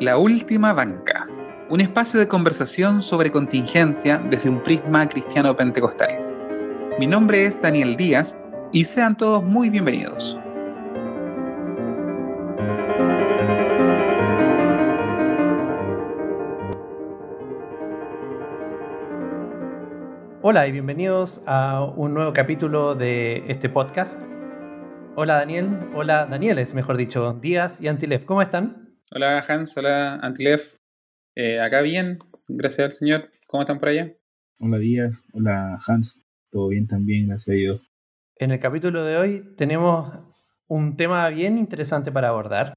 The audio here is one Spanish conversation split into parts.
La Última Banca, un espacio de conversación sobre contingencia desde un prisma cristiano pentecostal. Mi nombre es Daniel Díaz y sean todos muy bienvenidos. Hola y bienvenidos a un nuevo capítulo de este podcast. Hola Daniel, hola Danieles, mejor dicho, Díaz y Antilev, ¿cómo están? Hola Hans, hola Antilev. Eh, acá bien, gracias al Señor. ¿Cómo están por allá? Hola Díaz, hola Hans, todo bien también, gracias a Dios. En el capítulo de hoy tenemos un tema bien interesante para abordar.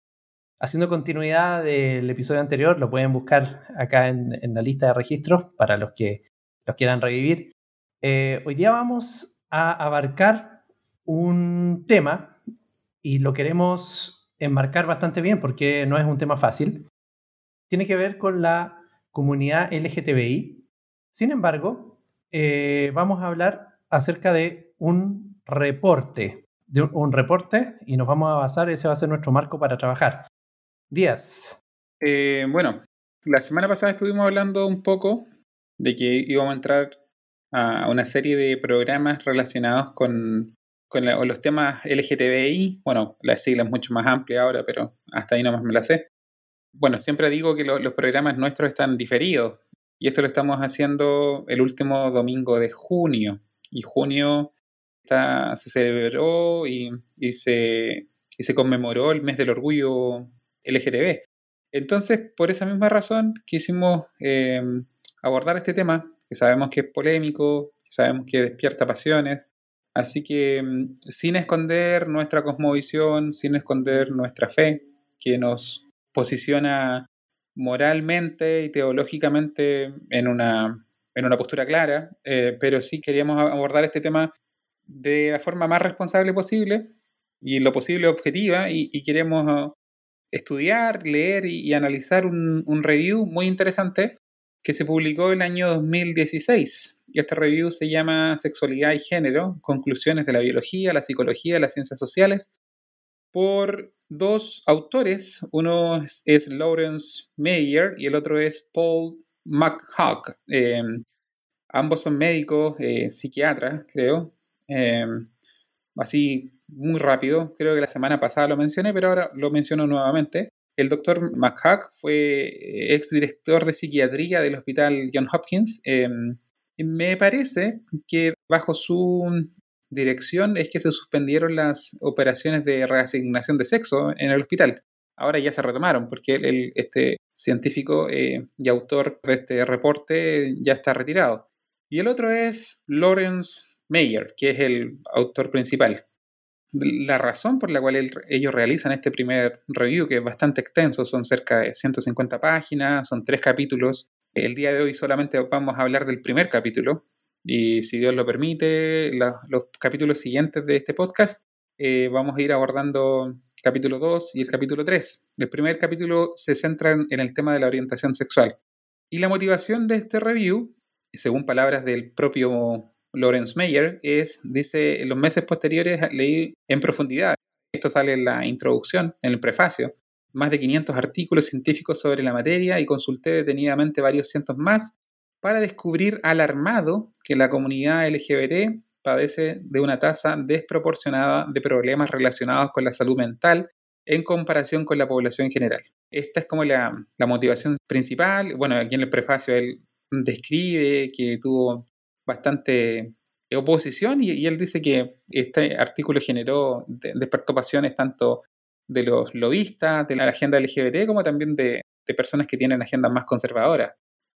Haciendo continuidad del episodio anterior, lo pueden buscar acá en, la lista de registros para los que los quieran revivir. Eh, hoy día vamos a abarcar un tema y lo queremos enmarcar bastante bien porque no es un tema fácil. Tiene que ver con la comunidad LGTBI. Sin embargo, eh, vamos a hablar acerca de un reporte, de un, reporte y nos vamos a basar, ese va a ser nuestro marco para trabajar. Díaz. Eh, bueno, la semana pasada estuvimos hablando un poco de que íbamos a entrar a una serie de programas relacionados con con los temas LGTBI, bueno, la sigla es mucho más amplia ahora, pero hasta ahí nomás me la sé. Bueno, siempre digo que los programas nuestros están diferidos y esto lo estamos haciendo el último domingo de junio. Y junio está, se celebró y, se, se conmemoró el mes del orgullo LGTB. Entonces, por esa misma razón, quisimos eh, abordar este tema, que sabemos que es polémico, sabemos que despierta pasiones, Así que mm, sin esconder nuestra cosmovisión, sin esconder nuestra fe, que nos posiciona moralmente y teológicamente en una, en una postura clara, eh, pero sí queríamos abordar este tema de la forma más responsable posible y lo posible objetiva y, queremos uh, estudiar, leer y, analizar un, un, review muy interesante que se publicó en el año 2016 y este review se llama Sexualidad y Género, Conclusiones de la Biología, la Psicología, las Ciencias Sociales, por dos autores. Uno es, Lawrence Meyer y el otro es Paul McHugh. Em, ambos son médicos, eh, psiquiatras, creo. Em, así, muy rápido. Creo que la semana pasada lo mencioné, pero ahora lo menciono nuevamente. El doctor McHugh fue eh, exdirector de psiquiatría del Hospital John Hopkins em, me parece que bajo su dirección es que se suspendieron las operaciones de reasignación de sexo en el hospital. Ahora ya se retomaron porque este científico eh, y autor de este reporte ya está retirado. Y el otro es Lawrence Mayer, que es el autor principal. La razón por la cual ellos realizan este primer review, que es bastante extenso, son cerca de 150 páginas, son tres capítulos, el día de hoy solamente vamos a hablar del primer capítulo y si Dios lo permite, los capítulos siguientes de este podcast eh, vamos a ir abordando capítulo 2 y el capítulo 3. El primer capítulo se centra en, el tema de la orientación sexual. Y la motivación de este review, según palabras del propio Lawrence Mayer, es, dice, en los meses posteriores leí en profundidad, esto sale en la introducción, en el prefacio, más de 500 artículos científicos sobre la materia y consulté detenidamente varios cientos más para descubrir alarmado que la comunidad LGBT padece de una tasa desproporcionada de problemas relacionados con la salud mental en comparación con la población general. Esta es como la, motivación principal. Bueno, aquí en el prefacio él describe que tuvo bastante oposición y, él dice que este artículo generó, despertó pasiones tanto de los lobistas de la agenda LGBT como también de, personas que tienen agendas más conservadoras.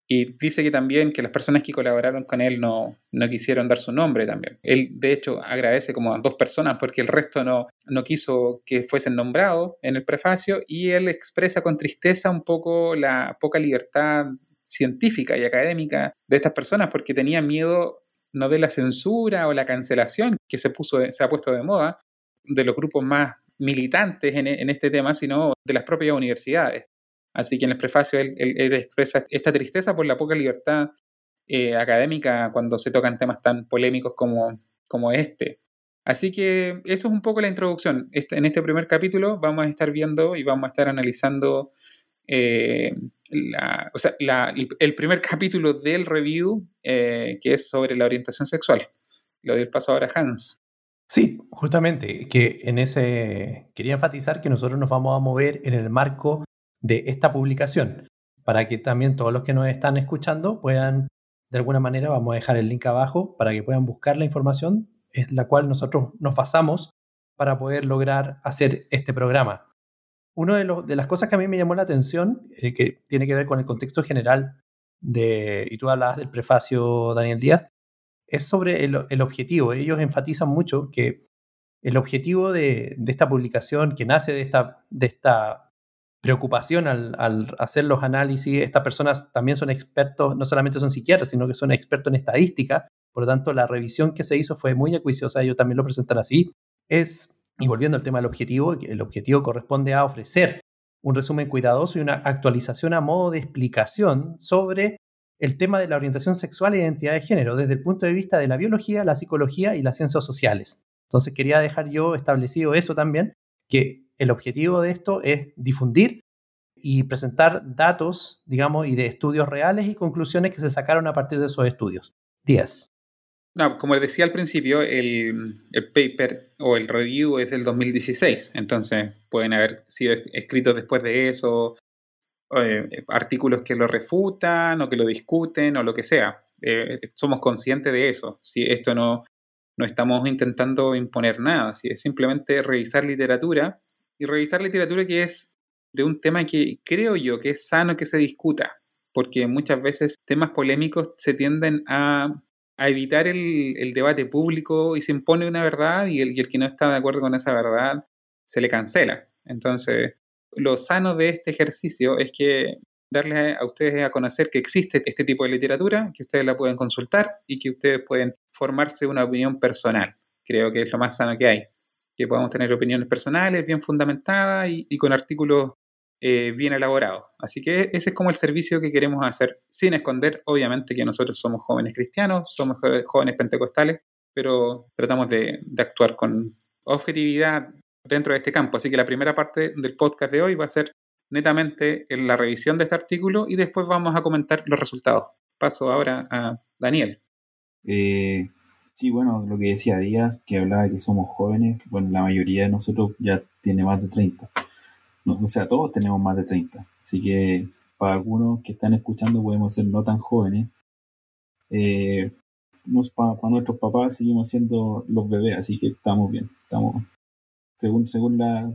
Y dice que también que las personas que colaboraron con él no, no quisieron dar su nombre también. Él, de hecho, agradece como a dos personas porque el resto no, no quiso que fuesen nombrados en el prefacio y él expresa con tristeza un poco la poca libertad científica y académica de estas personas porque tenían miedo no de la censura o la cancelación que se, puso, se ha puesto de moda de los grupos más militantes en, este tema, sino de las propias universidades. Así que en el prefacio él, expresa esta tristeza por la poca libertad eh, académica cuando se tocan temas tan polémicos como, como este. Así que eso es un poco la introducción. Este, en este primer capítulo vamos a estar viendo y vamos a estar analizando eh, o sea, el primer capítulo del review, que es sobre la orientación sexual. Lo doy el paso ahora a Hans. Sí, justamente, que en ese quería enfatizar que nosotros nos vamos a mover en el marco de esta publicación, para que también todos los que nos están escuchando puedan, de alguna manera, vamos a dejar el link abajo para que puedan buscar la información en la cual nosotros nos basamos para poder lograr hacer este programa. Una de, las cosas que a mí me llamó la atención, eh, que tiene que ver con el contexto general de, y tú hablabas del prefacio, Daniel Díaz, es sobre el, objetivo. Ellos enfatizan mucho que el objetivo de, esta publicación, que nace de esta, preocupación al, hacer los análisis, estas personas también son expertos, no solamente son psiquiatras, sino que son expertos en estadística, por lo tanto la revisión que se hizo fue muy acuiciosa, ellos también lo presentan así, es, y volviendo al tema del objetivo, el objetivo corresponde a ofrecer un resumen cuidadoso y una actualización a modo de explicación sobre el tema de la orientación sexual e identidad de género desde el punto de vista de la biología, la psicología y las ciencias sociales. Entonces quería dejar yo establecido eso también, que el objetivo de esto es difundir y presentar datos, digamos, y de estudios reales y conclusiones que se sacaron a partir de esos estudios. 10. No, como les decía al principio, el, el, paper o el review es del 2016, entonces pueden haber sido escritos después de eso, eh, artículos que lo refutan o que lo discuten o lo que sea. Eh, somos conscientes de eso. Si esto no, no estamos intentando imponer nada, si es simplemente revisar literatura y revisar literatura que es de un tema que creo yo que es sano que se discuta, porque muchas veces temas polémicos se tienden a, a evitar el, el, debate público y se impone una verdad y el, y el que no está de acuerdo con esa verdad se le cancela. Entonces, lo sano de este ejercicio es que darles a ustedes a conocer que existe este tipo de literatura, que ustedes la pueden consultar y que ustedes pueden formarse una opinión personal. Creo que es lo más sano que hay, que podamos tener opiniones personales bien fundamentadas y, con artículos eh, bien elaborados. Así que ese es como el servicio que queremos hacer, sin esconder, obviamente, que nosotros somos jóvenes cristianos, somos jóvenes pentecostales, pero tratamos de actuar con objetividad, dentro de este campo. Así que la primera parte del podcast de hoy va a ser netamente en la revisión de este artículo y después vamos a comentar los resultados. Paso ahora a Daniel. Eh, sí, bueno, lo que decía Díaz, que hablaba de que somos jóvenes, bueno, la mayoría de nosotros ya tiene más de 30. O sea, todos tenemos más de 30. Así que para algunos que están escuchando podemos ser no tan jóvenes. Eh, para, para nuestros papás seguimos siendo los bebés, así que estamos bien, estamos según, según la,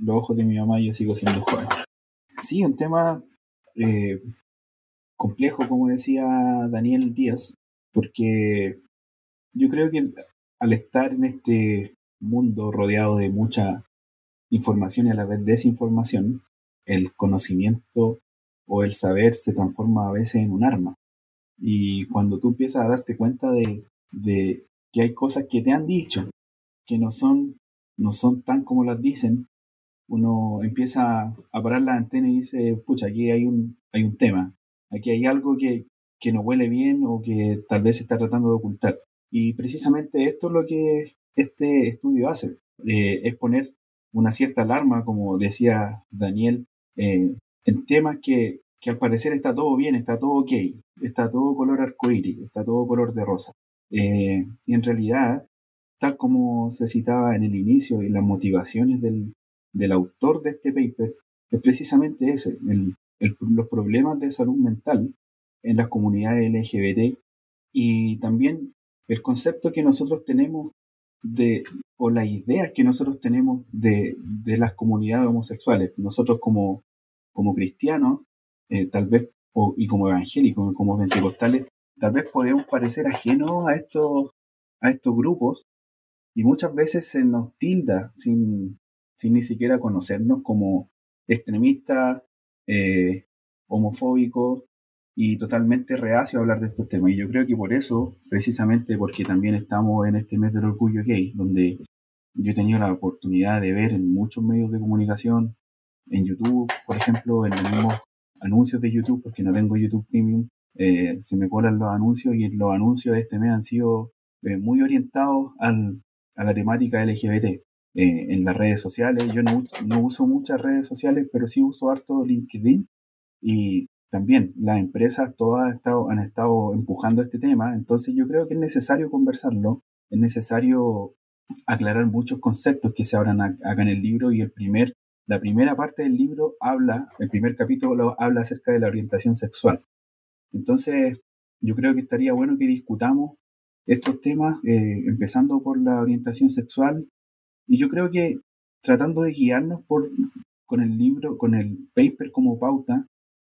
los ojos de mi mamá, yo sigo siendo joven. Sí, un tema eh, complejo, como decía Daniel Díaz, porque yo creo que al estar en este mundo rodeado de mucha información y a la vez desinformación, el conocimiento o el saber se transforma a veces en un arma. Y cuando tú empiezas a darte cuenta de, de que hay cosas que te han dicho que no son no son tan como las dicen, uno empieza a parar la antena y dice, pucha, aquí hay un, hay un tema, aquí hay algo que, que no huele bien o que tal vez se está tratando de ocultar. Y precisamente esto es lo que este estudio hace, eh, es poner una cierta alarma, como decía Daniel, eh, en temas que, que, al parecer está todo bien, está todo ok, está todo color arcoíris, está todo color de rosa. Eh, y en realidad tal como se citaba en el inicio y las motivaciones del, autor de este paper, es precisamente ese, los problemas de salud mental en las comunidades LGBT y también el concepto que nosotros tenemos de, o las ideas que nosotros tenemos de, las comunidades homosexuales. Nosotros como, como cristianos, eh, tal vez, y como evangélicos, como pentecostales, tal vez podemos parecer ajenos a estos, a estos grupos, y muchas veces se nos tilda sin, sin ni siquiera conocernos como extremistas, eh, homofóbicos y totalmente reacios a hablar de estos temas. Y yo creo que por eso, precisamente porque también estamos en este mes del orgullo gay, donde yo he tenido la oportunidad de ver en muchos medios de comunicación, en YouTube, por ejemplo, en los mismos anuncios de YouTube, porque no tengo YouTube Premium, eh, se me colan los anuncios y los anuncios de este mes han sido eh, muy orientados al, a la temática LGBT. eh, en las redes sociales. Yo no, no uso muchas redes sociales, pero sí uso harto LinkedIn y también las empresas todas han estado, han estado empujando este tema, entonces yo creo que es necesario conversarlo, es necesario aclarar muchos conceptos que se abran acá en el libro y el primer, la primera parte del libro habla, el primer capítulo habla acerca de la orientación sexual. Entonces, yo creo que estaría bueno que discutamos estos temas, eh, empezando por la orientación sexual, y yo creo que tratando de guiarnos por, con el libro, con el paper como pauta,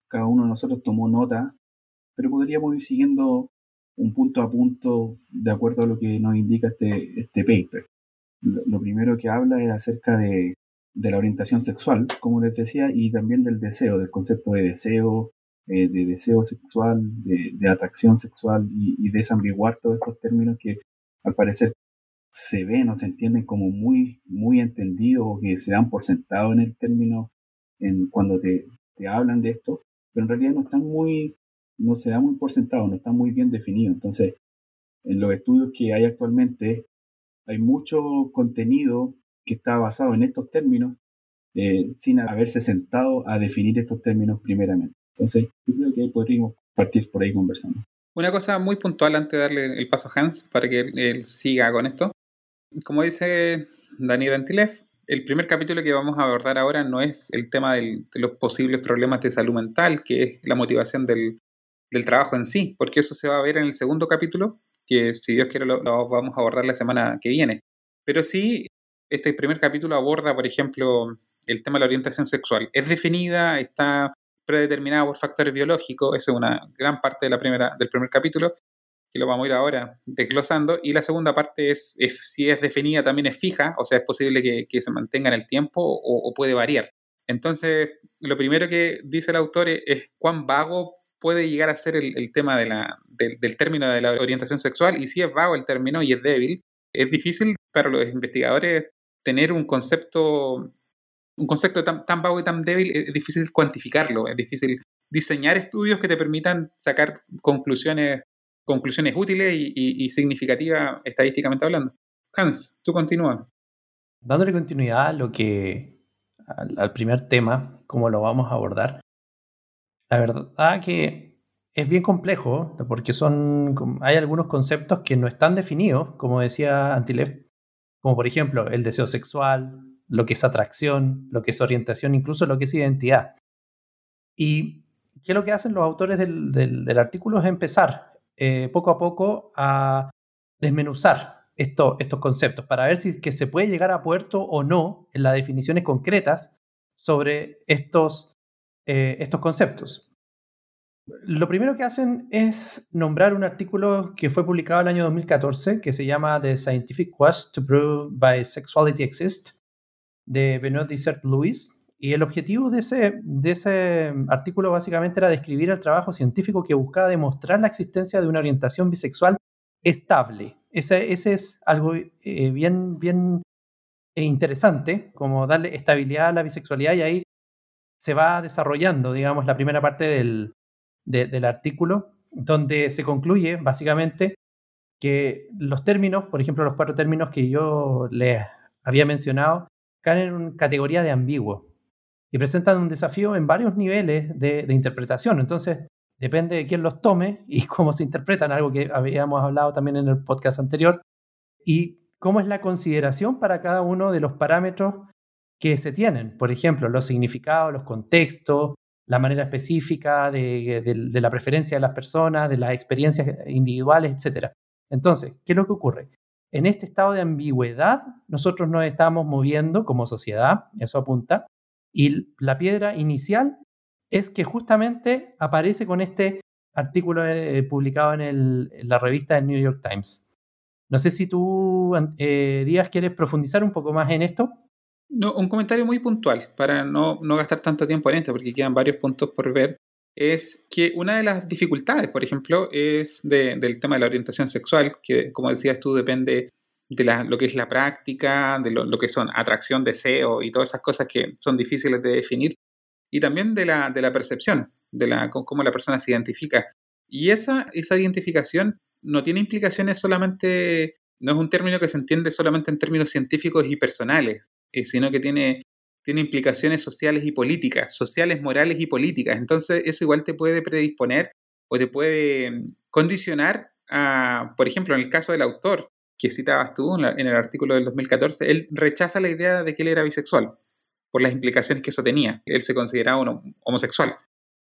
cada uno de nosotros tomó nota, pero podríamos ir siguiendo un punto a punto de acuerdo a lo que nos indica este, este paper. Lo, primero que habla es acerca de, la orientación sexual, como les decía, y también del deseo, del concepto de deseo, eh, de deseo sexual, de, atracción sexual y, y desambiguar todos estos términos que al parecer se ven o se entienden como muy, muy entendidos o que se dan por sentado en el término en, cuando te, te hablan de esto, pero en realidad no están muy, no se da muy por sentado, no está muy bien definido. Entonces, en los estudios que hay actualmente, hay mucho contenido que está basado en estos términos eh, sin haberse sentado a definir estos términos primeramente. Entonces, yo creo que podríamos partir por ahí conversando. Una cosa muy puntual antes de darle el paso a Hans para que él, siga con esto. Como dice Daniel Antilef, el primer capítulo que vamos a abordar ahora no es el tema de los posibles problemas de salud mental, que es la motivación del, trabajo en sí, porque eso se va a ver en el segundo capítulo, que si Dios quiere lo, vamos a abordar la semana que viene. Pero sí, este primer capítulo aborda, por ejemplo, el tema de la orientación sexual. Es definida, está predeterminada por factores biológicos, esa es una gran parte de la primera, del primer capítulo, que lo vamos a ir ahora desglosando. Y la segunda parte es, si es definida también es fija, o sea, es posible que, se mantenga en el tiempo o, puede variar. Entonces, lo primero que dice el autor es, cuán vago puede llegar a ser el, tema de la, del término de la orientación sexual y si es vago el término y es débil, es difícil para los investigadores tener un concepto un concepto tan, tan vago y tan débil, es difícil cuantificarlo, es difícil diseñar estudios que te permitan sacar conclusiones conclusiones útiles y, significativas estadísticamente hablando. Hans, tú continúa. Dándole continuidad a lo que al, primer tema, cómo lo vamos a abordar. La verdad que es bien complejo porque son hay algunos conceptos que no están definidos, como decía Antilev, como por ejemplo el deseo sexual, lo que es atracción, lo que es orientación, incluso lo que es identidad. Y qué es lo que hacen los autores del artículo es empezar eh, poco a poco a desmenuzar estos conceptos para ver si que se puede llegar a puerto o no en las definiciones concretas sobre estos, eh, estos conceptos. Lo primero que hacen es nombrar un artículo que fue publicado el año 2014 que se llama The Scientific Quest to Prove Bisexuality Exists de Benoit Dissert Lewis y el objetivo de ese, de ese artículo básicamente era describir el trabajo científico que buscaba demostrar la existencia de una orientación bisexual estable. Ese, ese es algo eh, bien, bien interesante, como darle estabilidad a la bisexualidad y ahí se va desarrollando, digamos, la primera parte del, del artículo, donde se concluye básicamente que los términos, por ejemplo, los cuatro términos que yo les había mencionado, caen en una categoría de ambiguo y presentan un desafío en varios niveles de, interpretación. Entonces, depende de quién los tome y cómo se interpretan, algo que habíamos hablado también en el podcast anterior, y cómo es la consideración para cada uno de los parámetros que se tienen. Por ejemplo, los significados, los contextos, la manera específica de, de la preferencia de las personas, de las experiencias individuales, etc. Entonces, ¿qué es lo que ocurre? En este estado de ambigüedad, nosotros nos estamos moviendo como sociedad, eso apunta, y la piedra inicial es que justamente aparece con este artículo eh, publicado en, la revista del New York Times. No sé si tú, eh, Díaz, quieres profundizar un poco más en esto. No, un comentario muy puntual para no, gastar tanto tiempo en esto, porque quedan varios puntos por ver. Es que una de las dificultades, por ejemplo, es del tema de la orientación sexual, que como decías tú, depende de lo que es la práctica, de lo, que son atracción, deseo y todas esas cosas que son difíciles de definir, y también de la, de la percepción, de la, cómo la persona se identifica. Y esa, esa identificación no tiene implicaciones solamente no es un término que se entiende solamente en términos científicos y personales, eh, sino que tiene, tiene implicaciones sociales y políticas, sociales, morales y políticas. Entonces, eso igual te puede predisponer o te puede condicionar a, por ejemplo, en el caso del autor que citabas tú en, el artículo del 2014, él rechaza la idea de que él era bisexual por las implicaciones que eso tenía. Él se consideraba homosexual.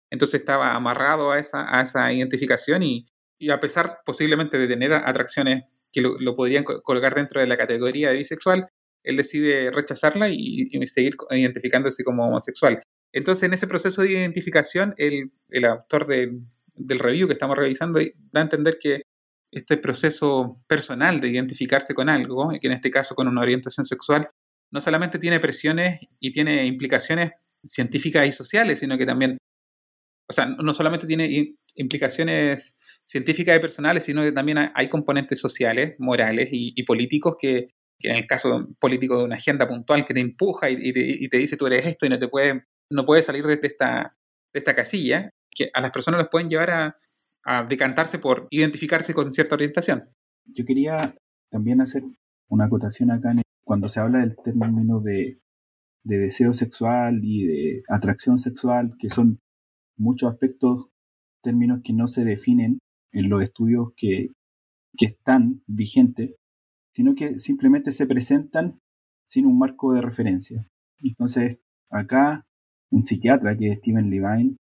Entonces estaba amarrado a esa, identificación y, a pesar posiblemente de tener atracciones que lo, podrían colocar dentro de la categoría de bisexual, él decide rechazarla y, seguir identificándose como homosexual. Entonces, en ese proceso de identificación, el, autor del review que estamos revisando da a entender que este proceso personal de identificarse con algo, que en este caso con una orientación sexual, no solamente tiene presiones y tiene implicaciones científicas y sociales, sino que también, o sea, no solamente tiene implicaciones científicas y personales, sino que también hay componentes sociales, morales y, políticos que, en el caso político de una agenda puntual que te empuja y, te, dice tú eres esto y no te puedes, no puedes salir de esta, de esta casilla, que a las personas les pueden llevar a, decantarse por identificarse con cierta orientación. Yo quería también hacer una acotación acá cuando se habla del término de, de deseo sexual y de atracción sexual, que son muchos aspectos, términos que no se definen en los estudios que, están vigentes, sino que simplemente se presentan sin un marco de referencia. Entonces, acá un psiquiatra que es Steven Levine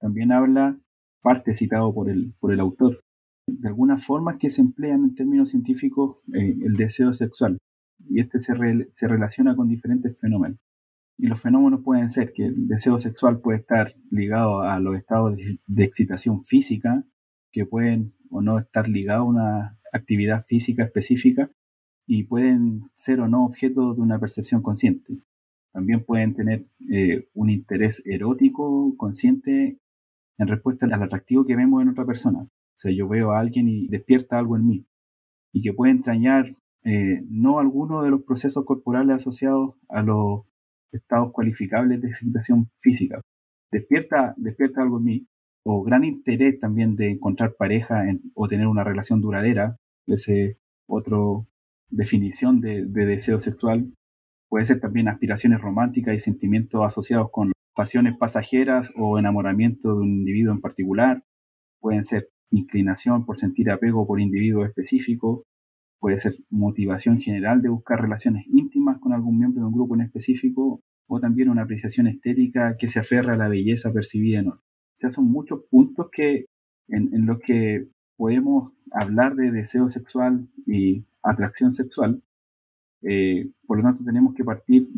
también habla, parte citado por el, por el autor, de algunas formas que se emplean en términos científicos eh, el deseo sexual. Y este se, se relaciona con diferentes fenómenos. Y los fenómenos pueden ser que el deseo sexual puede estar ligado a los estados de excitación física, que pueden o no estar ligados a una actividad física específica y pueden ser o no objeto de una percepción consciente. También pueden tener eh, un interés erótico consciente en respuesta al atractivo que vemos en otra persona. O sea, yo veo a alguien y despierta algo en mí y que puede entrañar eh, no alguno de los procesos corporales asociados a los estados cualificables de excitación física. Despierta, despierta algo en mí o gran interés también de encontrar pareja o tener una relación duradera, ese otro definición de, deseo sexual. Puede ser también aspiraciones románticas y sentimientos asociados con pasiones pasajeras o enamoramiento de un individuo en particular. Pueden ser inclinación por sentir apego por individuo específico. Puede ser motivación general de buscar relaciones íntimas con algún miembro de un grupo en específico. O también una apreciación estética que se aferra a la belleza percibida en otro. O sea, son muchos puntos que, en, los que podemos hablar de deseo sexual y atracción sexual. Eh, por lo tanto, tenemos que partir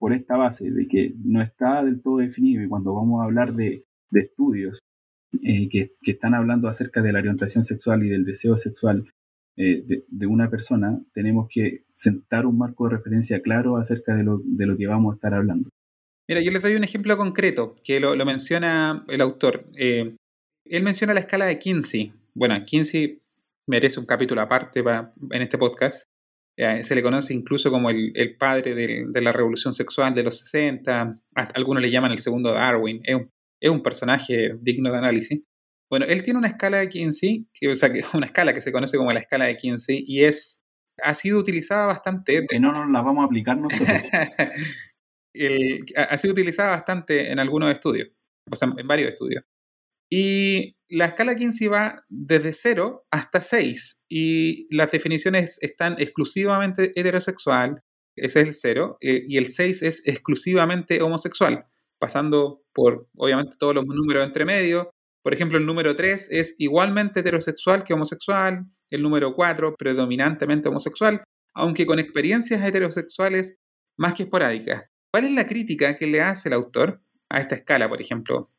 por esta base de que no está del todo definido y cuando vamos a hablar de, estudios eh, que, están hablando acerca de la orientación sexual y del deseo sexual eh, de, una persona, tenemos que sentar un marco de referencia claro acerca de lo, de lo que vamos a estar hablando. Mira, yo les doy un ejemplo concreto que lo, menciona el autor. Eh, él menciona la escala de Kinsey. Bueno, Kinsey merece un capítulo aparte en este podcast. Eh, se le conoce incluso como el, padre de, la revolución sexual de los 60. algunos le llaman el segundo Darwin. Es un, personaje digno de análisis. Bueno, él tiene una escala de Kinsey, que, o sea, una escala que se conoce como la escala de Kinsey, y es ha sido utilizada bastante. Que no nos la vamos a aplicar nosotros. ha sido utilizada bastante en algunos estudios, o sea, en varios estudios. Y la escala Kinsey va desde 0 hasta 6 y las definiciones están exclusivamente heterosexual, ese es el 0, eh, y el 6 es exclusivamente homosexual, pasando por obviamente todos los números entre medio. Por ejemplo, el número 3 es igualmente heterosexual que homosexual, el número 4 predominantemente homosexual, aunque con experiencias heterosexuales más que esporádicas. ¿Cuál es la crítica que le hace el autor a esta escala, por ejemplo?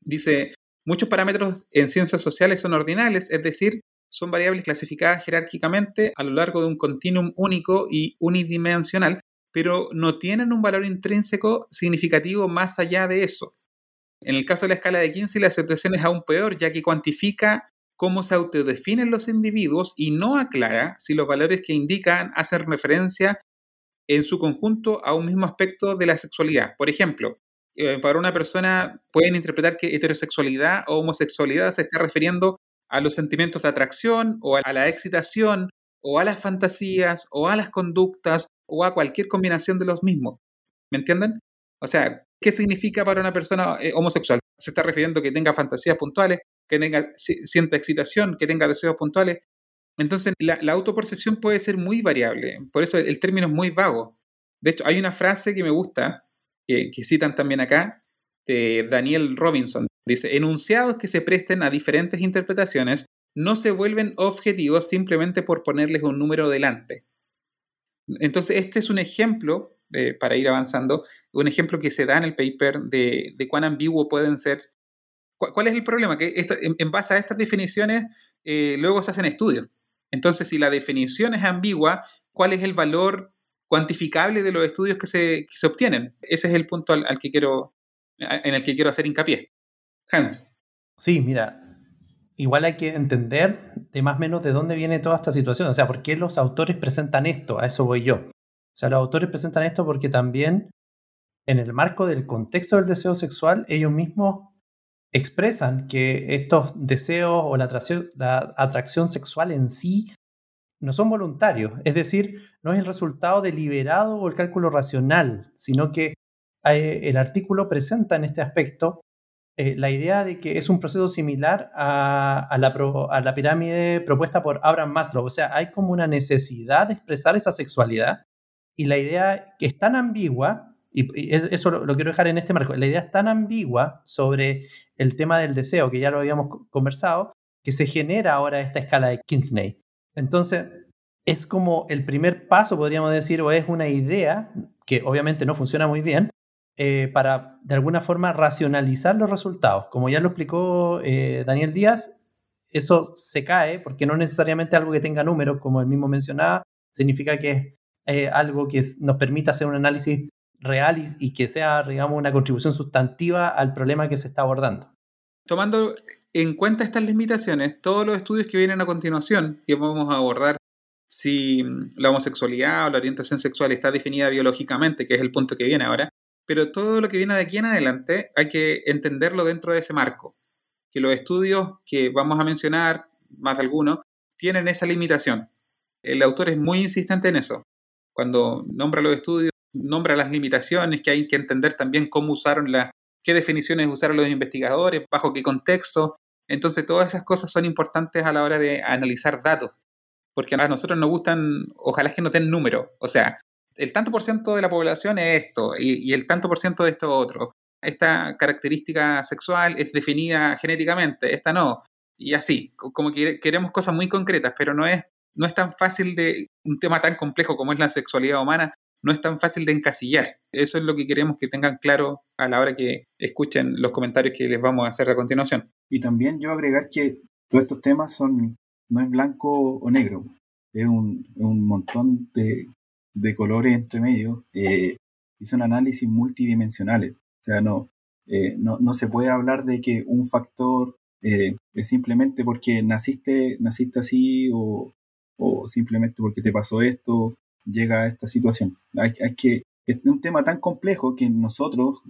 Dice, muchos parámetros en ciencias sociales son ordinales, es decir, son variables clasificadas jerárquicamente a lo largo de un continuum único y unidimensional, pero no tienen un valor intrínseco significativo más allá de eso. En el caso de la escala de 15, la situación es aún peor, ya que cuantifica cómo se autodefinen los individuos y no aclara si los valores que indican hacen referencia en su conjunto a un mismo aspecto de la sexualidad. Por ejemplo, eh, para una persona pueden interpretar que heterosexualidad o homosexualidad se está refiriendo a los sentimientos de atracción o a la excitación o a las fantasías, o a las conductas, o a cualquier combinación de los mismos. ¿Me entienden? O sea, ¿qué significa para una persona eh, homosexual? Se está refiriendo que tenga fantasías puntuales, que tenga, sienta excitación, que tenga deseos puntuales. Entonces, la, autopercepción puede ser muy variable. Por eso el, término es muy vago. De hecho, hay una frase que me gusta, que, citan también acá, de Daniel Robinson. Dice, enunciados que se presten a diferentes interpretaciones no se vuelven objetivos simplemente por ponerles un número delante. Entonces, este es un ejemplo, eh, para ir avanzando, un ejemplo que se da en el paper de, cuán ambiguo pueden ser. ¿Cuál, es el problema? Que en, base a estas definiciones, eh, luego se hacen estudios. Entonces, si la definición es ambigua, ¿cuál es el valor cuantificable de los estudios que se, obtienen? Ese es el punto al, que quiero, en el que quiero hacer hincapié. Hans. Sí, mira, igual hay que entender de más o menos de dónde viene toda esta situación. O sea, ¿por qué los autores presentan esto? A eso voy yo. O sea, los autores presentan esto porque también en el marco del contexto del deseo sexual, ellos mismos expresan que estos deseos o la atracción, la atracción sexual en sí no son voluntarios, es decir, no es el resultado deliberado o el cálculo racional, sino que eh, el artículo presenta en este aspecto eh, la idea de que es un proceso similar a, la, pirámide propuesta por Abraham Maslow. O sea, hay como una necesidad de expresar esa sexualidad y la idea que es tan ambigua, y, eso lo, quiero dejar en este marco, la idea es tan ambigua sobre el tema del deseo, que ya lo habíamos conversado, que se genera ahora esta escala de Kinsey. Entonces, es como el primer paso, podríamos decir, o es una idea que obviamente no funciona muy bien, eh, para de alguna forma racionalizar los resultados. Como ya lo explicó eh, Daniel Díaz, eso se cae porque no necesariamente algo que tenga números, como él mismo mencionaba, significa que es eh, algo que nos permita hacer un análisis real y, que sea, digamos, una contribución sustantiva al problema que se está abordando. Tomando en cuenta estas limitaciones, todos los estudios que vienen a continuación, que vamos a abordar si la homosexualidad o la orientación sexual está definida biológicamente, que es el punto que viene ahora, pero todo lo que viene de aquí en adelante hay que entenderlo dentro de ese marco, que los estudios que vamos a mencionar, más de algunos, tienen esa limitación. El autor es muy insistente en eso. Cuando nombra los estudios, nombra las limitaciones, que hay que entender también cómo usaron las, qué definiciones usaron los investigadores, bajo qué contexto. Entonces, todas esas cosas son importantes a la hora de analizar datos, porque a nosotros nos gustan, ojalá que no den número, o sea, el tanto por ciento de la población es esto y, el tanto por ciento de esto otro. Esta característica sexual es definida genéticamente, esta no. Y así, como que queremos cosas muy concretas, pero no es, no es tan fácil de, un tema tan complejo como es la sexualidad humana, no es tan fácil de encasillar. Eso es lo que queremos que tengan claro a la hora que escuchen los comentarios que les vamos a hacer a continuación. Y también yo agregar que todos estos temas son, no es blanco o negro, es un, un montón de, de colores entre medio, eh, son análisis multidimensionales. O sea, no, eh, no, no, se puede hablar de que un factor eh, es simplemente porque naciste, naciste así o, o, simplemente porque te pasó esto, llega a esta situación. Hay, que, es un tema tan complejo que nosotros,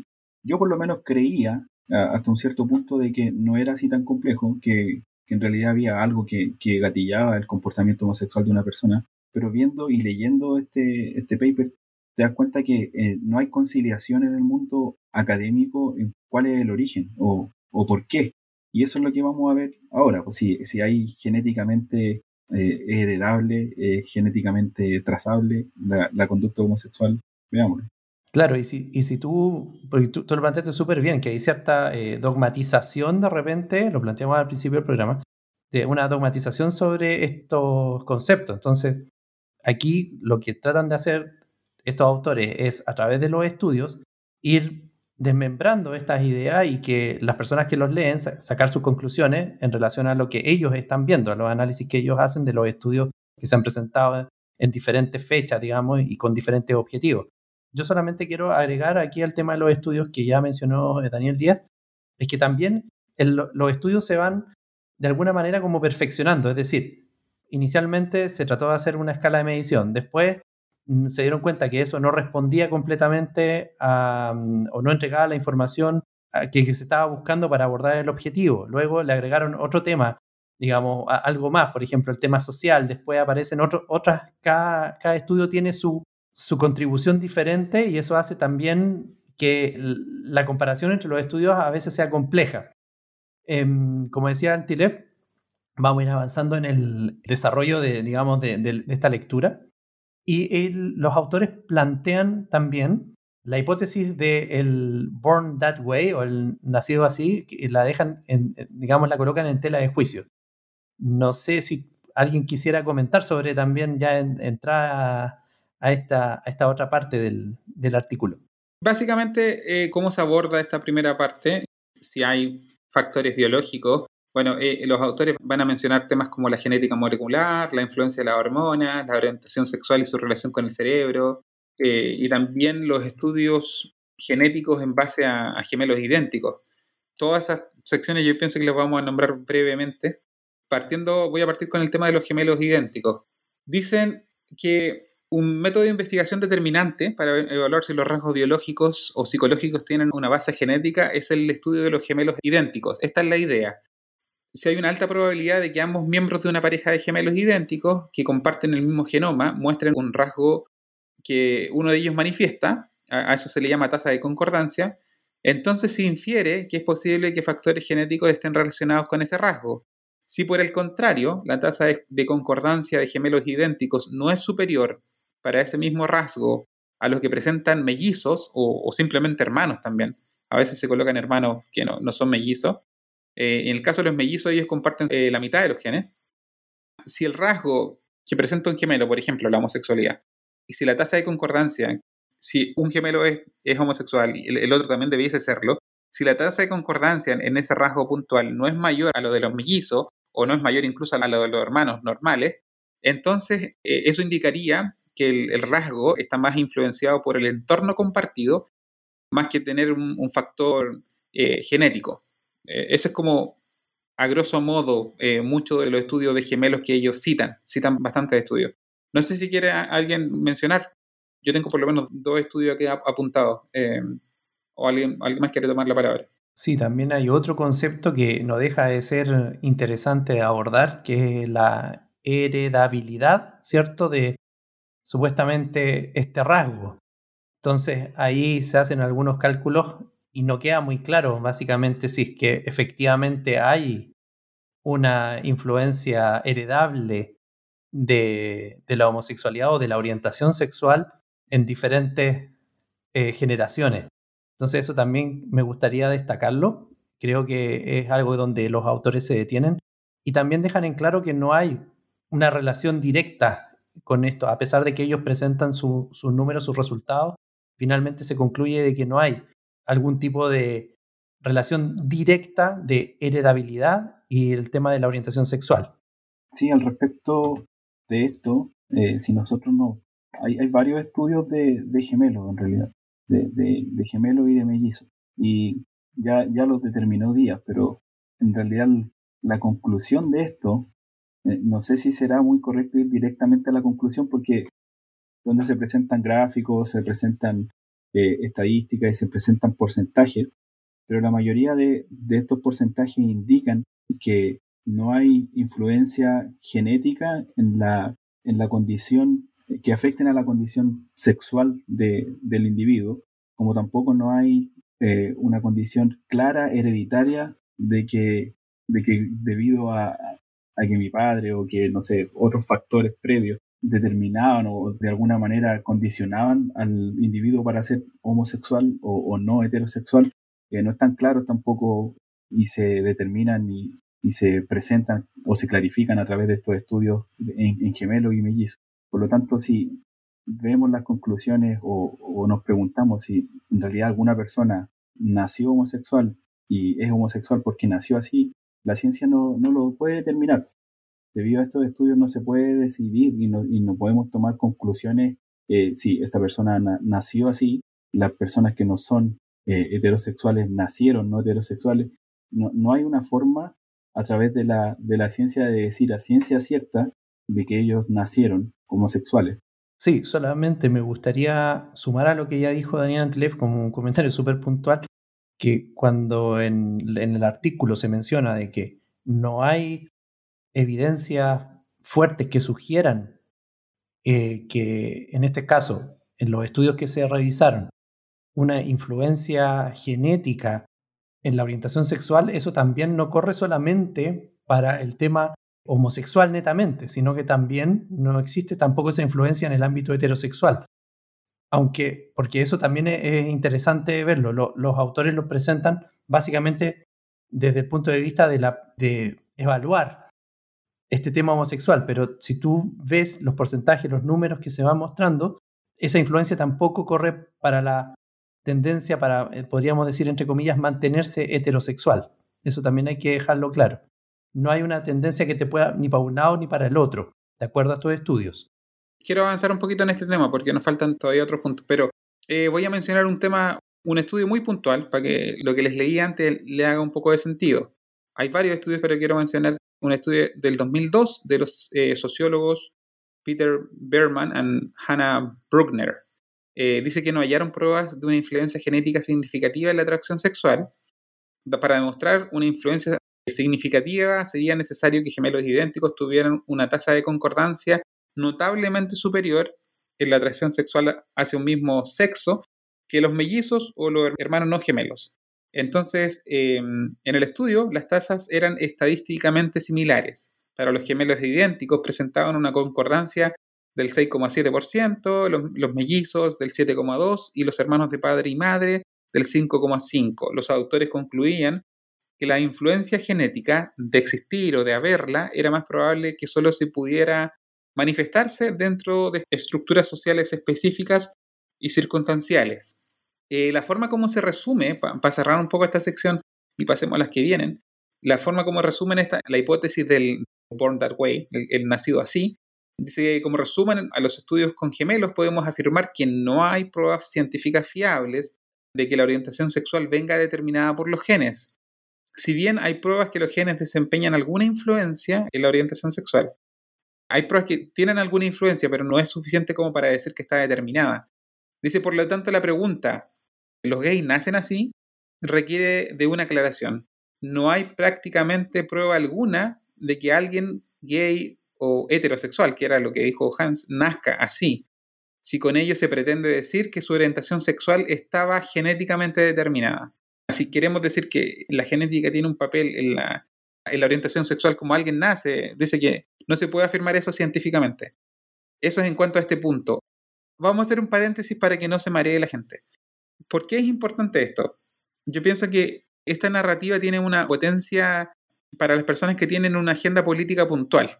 yo por lo menos creía hasta un cierto punto de que no era así tan complejo, que, que en realidad había algo que, que gatillaba el comportamiento homosexual de una persona pero viendo y leyendo este, este paper, te das cuenta que eh, no hay conciliación en el mundo académico en cuál es el origen o, o, por qué. Y eso es lo que vamos a ver ahora, pues si, si hay genéticamente eh, heredable, eh, genéticamente trazable la, conducta homosexual, veámoslo. Claro, y si, y si tú, porque tú, lo planteaste súper bien, que hay cierta dogmatización de repente, lo planteamos al principio del programa, de una dogmatización sobre estos conceptos. Entonces, Aquí lo que tratan de hacer estos autores es, a través de los estudios, ir desmembrando estas ideas y que las personas que los leen sacar sus conclusiones en relación a lo que ellos están viendo, a los análisis que ellos hacen de los estudios que se han presentado en diferentes fechas, digamos, y con diferentes objetivos. Yo solamente quiero agregar aquí al tema de los estudios que ya mencionó eh, Daniel Díaz, es que también los estudios se van de alguna manera como perfeccionando, es decir, inicialmente se trató de hacer una escala de medición. Después se dieron cuenta que eso no respondía completamente mm, o no entregaba la información que, se estaba buscando para abordar el objetivo. Luego le agregaron otro tema digamos, algo más, por ejemplo, el tema social, después aparecen otros, otras, cada, cada estudio tiene su, su contribución diferente y eso hace también que la comparación entre los estudios a veces sea compleja. Em, como decía Antilef, vamos a ir avanzando en el desarrollo de, digamos, de, esta lectura. Y los autores plantean también la hipótesis de el born that way o el nacido así, que la dejan, en, digamos, la colocan en tela de juicio. No sé si alguien quisiera comentar sobre también ya entrar a, esta, esta otra parte del, artículo. Básicamente, eh, ¿cómo se aborda esta primera parte? Si hay factores biológicos. Bueno, eh, los autores van a mencionar temas como la genética molecular, la influencia de las hormonas, la orientación sexual y su relación con el cerebro, eh, y también los estudios genéticos en base a, a, gemelos idénticos. Todas esas secciones yo pienso que las vamos a nombrar brevemente. Partiendo, voy a partir con el tema de los gemelos idénticos. Dicen que un método de investigación determinante para evaluar si los rasgos biológicos o psicológicos tienen una base genética es el estudio de los gemelos idénticos. Esta es la idea. Si hay una alta probabilidad de que ambos miembros de una pareja de gemelos idénticos que comparten el mismo genoma muestren un rasgo que uno de ellos manifiesta, a eso se le llama tasa de concordancia, entonces se infiere que es posible que factores genéticos estén relacionados con ese rasgo. Si por el contrario la tasa de concordancia de gemelos idénticos no es superior para ese mismo rasgo a los que presentan mellizos o, simplemente hermanos también. A veces se colocan hermanos que no, son mellizos. Eh, en el caso de los mellizos, ellos comparten eh, la mitad de los genes. Si el rasgo que presenta un gemelo, por ejemplo, la homosexualidad, y si la tasa de concordancia, si un gemelo es, homosexual y el, otro también debiese serlo, si la tasa de concordancia en, ese rasgo puntual no es mayor a lo de los mellizos, o no es mayor incluso a lo de los hermanos normales, entonces eh, eso indicaría que el, rasgo está más influenciado por el entorno compartido más que tener un, factor genético. Eh, eso es como, a grosso modo, eh, muchos de los estudios de gemelos que ellos citan, citan bastantes estudios. No sé si quiere alguien mencionar, yo tengo por lo menos dos estudios aquí apuntados, o alguien, alguien más quiere tomar la palabra. Sí, también hay otro concepto que no deja de ser interesante abordar, que es la heredabilidad, ¿cierto? De, supuestamente este rasgo. Entonces ahí se hacen algunos cálculos y no queda muy claro básicamente si es que efectivamente hay una influencia heredable de, la homosexualidad o de la orientación sexual en diferentes eh, generaciones. Entonces eso también me gustaría destacarlo. Creo que es algo donde los autores se detienen y también dejan en claro que no hay una relación directa con esto, a pesar de que ellos presentan sus números, sus resultados, finalmente se concluye de que no hay algún tipo de relación directa de heredabilidad y el tema de la orientación sexual. Sí, al respecto de esto, eh, si nosotros no... Hay, hay varios estudios de, de gemelos en realidad, de, gemelos y de mellizos, y ya, ya los determinó Díaz, pero en realidad la conclusión de esto eh, no sé si será muy correcto ir directamente a la conclusión porque donde se presentan gráficos, se presentan estadísticas y se presentan porcentajes, pero la mayoría de, estos porcentajes indican que no hay influencia genética en la, en la condición que afecten a la condición sexual del individuo, como tampoco no hay eh, una condición clara hereditaria de que, de que debido a, a que mi padre o que, no sé, otros factores previos determinaban o de alguna manera condicionaban al individuo para ser homosexual o, no heterosexual, que no están claros tampoco y se determinan y, se presentan o se clarifican a través de estos estudios en, en gemelos y mellizos. Por lo tanto, si vemos las conclusiones o, o, nos preguntamos si en realidad alguna persona nació homosexual y es homosexual porque nació así, la ciencia no, no lo puede determinar. Debido a estos estudios no se puede decidir y no, y no podemos tomar conclusiones si esta persona nació así, las personas que no son eh, heterosexuales nacieron no heterosexuales. No, no hay una forma a través de la, de la ciencia de decir a ciencia cierta de que ellos nacieron homosexuales. Sí, solamente me gustaría sumar a lo que ya dijo Daniel Antilef como un comentario súper puntual, que cuando en, el artículo se menciona de que no hay evidencias fuertes que sugieran eh, que en este caso, en los estudios que se revisaron, una influencia genética en la orientación sexual, eso también no corre solamente para el tema homosexual netamente, sino que también no existe tampoco esa influencia en el ámbito heterosexual. Aunque, porque eso también es, interesante verlo, los autores lo presentan básicamente desde el punto de vista de, la, de evaluar este tema homosexual, pero si tú ves los porcentajes, los números que se van mostrando, esa influencia tampoco corre para la tendencia para, eh, podríamos decir, entre comillas, mantenerse heterosexual. Eso también hay que dejarlo claro. No hay una tendencia que te pueda ni para un lado ni para el otro, de acuerdo a estos estudios. Quiero avanzar un poquito en este tema porque nos faltan todavía otros puntos, pero eh, voy a mencionar un tema, un estudio muy puntual para que lo que les leí antes le haga un poco de sentido. Hay varios estudios, pero quiero mencionar un estudio del 2002 de los eh, sociólogos Peter Berman y Hannah Bruckner. Eh, dice que no hallaron pruebas de una influencia genética significativa en la atracción sexual. Para demostrar una influencia significativa sería necesario que gemelos idénticos tuvieran una tasa de concordancia notablemente superior en la atracción sexual hacia un mismo sexo que los mellizos o los hermanos no gemelos. Entonces, em, en el estudio, las tasas eran estadísticamente similares. Para los gemelos idénticos presentaban una concordancia del 6,7%, los, los, mellizos del 7,2% y los hermanos de padre y madre del 5,5%. Los autores concluían que la influencia genética de existir o de haberla era más probable que solo se pudiera manifestarse dentro de estructuras sociales específicas y circunstanciales. Eh, la forma como se resume, para cerrar un poco esta sección y pasemos a las que vienen, la forma como resumen esta, la hipótesis del Born That Way, el, nacido así, dice que como resumen a los estudios con gemelos podemos afirmar que no hay pruebas científicas fiables de que la orientación sexual venga determinada por los genes. Si bien hay pruebas que los genes desempeñan alguna influencia en la orientación sexual, hay pruebas que tienen alguna influencia, pero no es suficiente como para decir que está determinada. Dice, por lo tanto, la pregunta, los gays nacen así, requiere de una aclaración. No hay prácticamente prueba alguna de que alguien gay o heterosexual, que era lo que dijo Hans, nazca así, si con ello se pretende decir que su orientación sexual estaba genéticamente determinada. Si queremos decir que la genética tiene un papel en la, en la orientación sexual como alguien nace, dice que no se puede afirmar eso científicamente. Eso es en cuanto a este punto. Vamos a hacer un paréntesis para que no se maree la gente. ¿Por qué es importante esto? Yo pienso que esta narrativa tiene una potencia para las personas que tienen una agenda política puntual.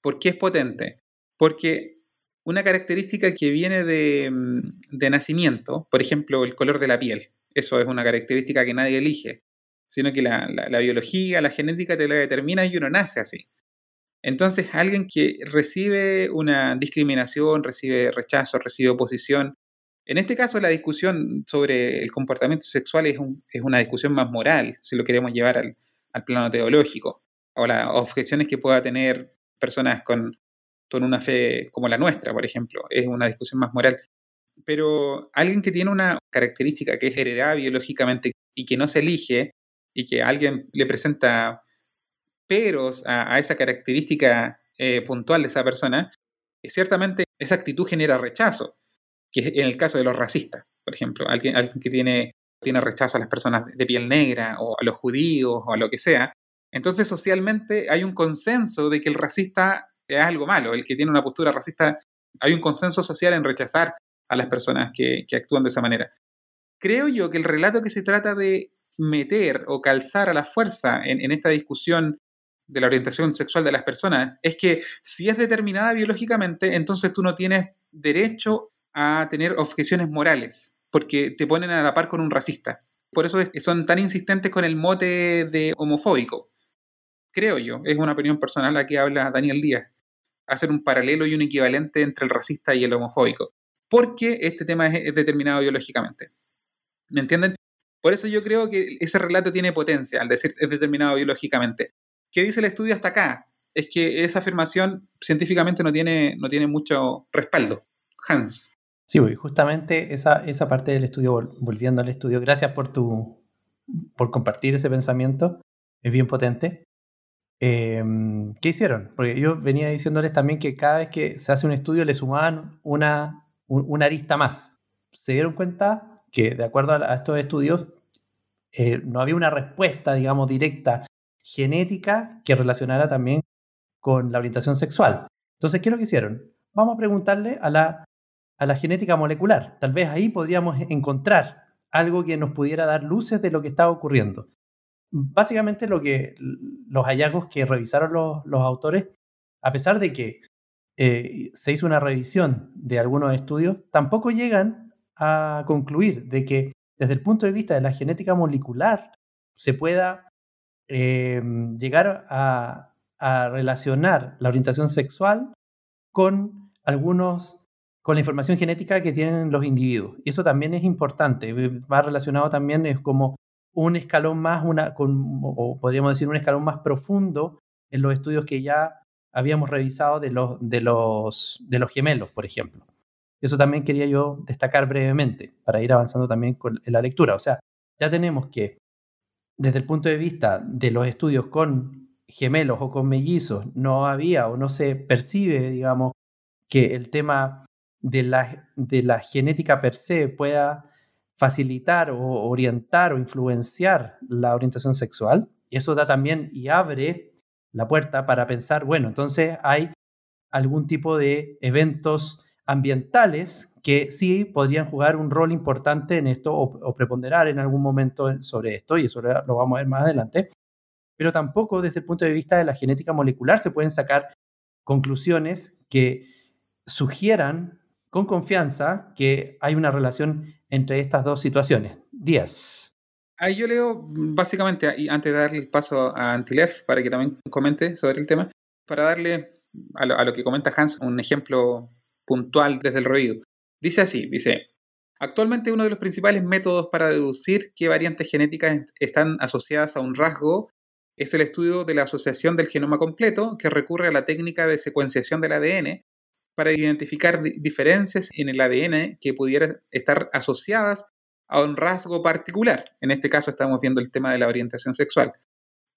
¿Por qué es potente? Porque una característica que viene de, mm, nacimiento, por ejemplo, el color de la piel, eso es una característica que nadie elige, sino que la, la biología, la genética te la determina y uno nace así. Entonces, alguien que recibe una discriminación, recibe rechazo, recibe oposición, en este caso, la discusión sobre el comportamiento sexual es, una discusión más moral, si lo queremos llevar al, plano teológico, o las objeciones que pueda tener personas con, una fe como la nuestra, por ejemplo, es una discusión más moral. Pero alguien que tiene una característica que es heredada biológicamente y que no se elige, y que alguien le presenta peros a, esa característica eh, puntual de esa persona, ciertamente esa actitud genera rechazo que en el caso de los racistas, por ejemplo, alguien, alguien que tiene, tiene rechazo a las personas de piel negra o a los judíos o a lo que sea, entonces socialmente hay un consenso de que el racista es algo malo, el que tiene una postura racista, hay un consenso social en rechazar a las personas que, actúan de esa manera. Creo yo que el relato que se trata de meter o calzar a la fuerza en, en esta discusión de la orientación sexual de las personas es que si es determinada biológicamente, entonces tú no tienes derecho a tener objeciones morales, porque te ponen a la par con un racista. Por eso son tan insistentes con el mote de homofóbico. Creo yo, es una opinión personal la que habla Daniel Díaz. Hacer un paralelo y un equivalente entre el racista y el homofóbico. Porque este tema es, determinado biológicamente. ¿Me entienden? Por eso yo creo que ese relato tiene potencia al decir es determinado biológicamente. ¿Qué dice el estudio hasta acá? Es que esa afirmación científicamente no tiene, no tiene mucho respaldo. Hans. Sí, justamente esa, esa parte del estudio, volviendo al estudio, gracias por, tu, por compartir ese pensamiento, es bien potente. Em, ¿Qué hicieron? Porque yo venía diciéndoles también que cada vez que se hace un estudio le sumaban una, una arista más. Se dieron cuenta que, de acuerdo a, estos estudios, eh, no había una respuesta, digamos, directa genética que relacionara también con la orientación sexual. Entonces, ¿qué es lo que hicieron? Vamos a preguntarle a la, a la genética molecular. Tal vez ahí podríamos encontrar algo que nos pudiera dar luces de lo que estaba ocurriendo básicamente lo que los hallazgos que revisaron los, autores, a pesar de que eh, se hizo una revisión de algunos estudios, tampoco llegan a concluir de que desde el punto de vista de la genética molecular se pueda eh, llegar a, a, relacionar la orientación sexual con algunos con la información genética que tienen los individuos. Y eso también es importante, va relacionado también es como un escalón más, una, o podríamos decir un escalón más profundo en los estudios que ya habíamos revisado de los, de los, de los gemelos, por ejemplo. Eso también quería yo destacar brevemente para ir avanzando también con la lectura. O sea, ya tenemos que desde el punto de vista de los estudios con gemelos o con mellizos, no había o no se percibe, digamos, que el tema de la, de la genética per se pueda facilitar o orientar o influenciar la orientación sexual. Y eso da también y abre la puerta para pensar, bueno, entonces hay algún tipo de eventos ambientales que sí podrían jugar un rol importante en esto o, preponderar en algún momento sobre esto, y eso lo vamos a ver más adelante. Pero tampoco desde el punto de vista de la genética molecular se pueden sacar conclusiones que sugieran con confianza que hay una relación entre estas dos situaciones. Díaz. Ahí yo leo básicamente, antes de darle el paso a Antilef para que también comente sobre el tema, para darle a lo, que comenta Hans un ejemplo puntual desde el ruido. Dice así, dice, actualmente uno de los principales métodos para deducir qué variantes genéticas están asociadas a un rasgo es el estudio de la asociación del genoma completo, que recurre a la técnica de secuenciación del ADN para identificar diferencias en el ADN que pudieran estar asociadas a un rasgo particular. En este caso estamos viendo el tema de la orientación sexual.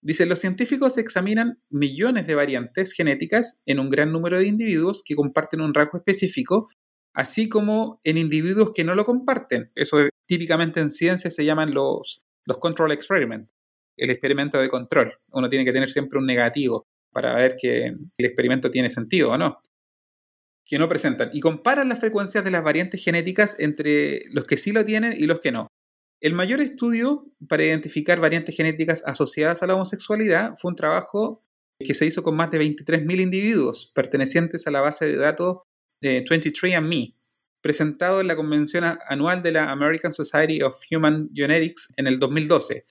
Dice, los científicos examinan millones de variantes genéticas en un gran número de individuos que comparten un rasgo específico, así como en individuos que no lo comparten. Eso típicamente en ciencia se llaman los, los control experiments, el experimento de control. Uno tiene que tener siempre un negativo para ver que el experimento tiene sentido o no que no presentan y comparan las frecuencias de las variantes genéticas entre los que sí lo tienen y los que no. El mayor estudio para identificar variantes genéticas asociadas a la homosexualidad fue un trabajo que se hizo con más de 23.000 individuos pertenecientes a la base de datos de 23andMe, presentado en la convención anual de la American Society of Human Genetics en el 2012.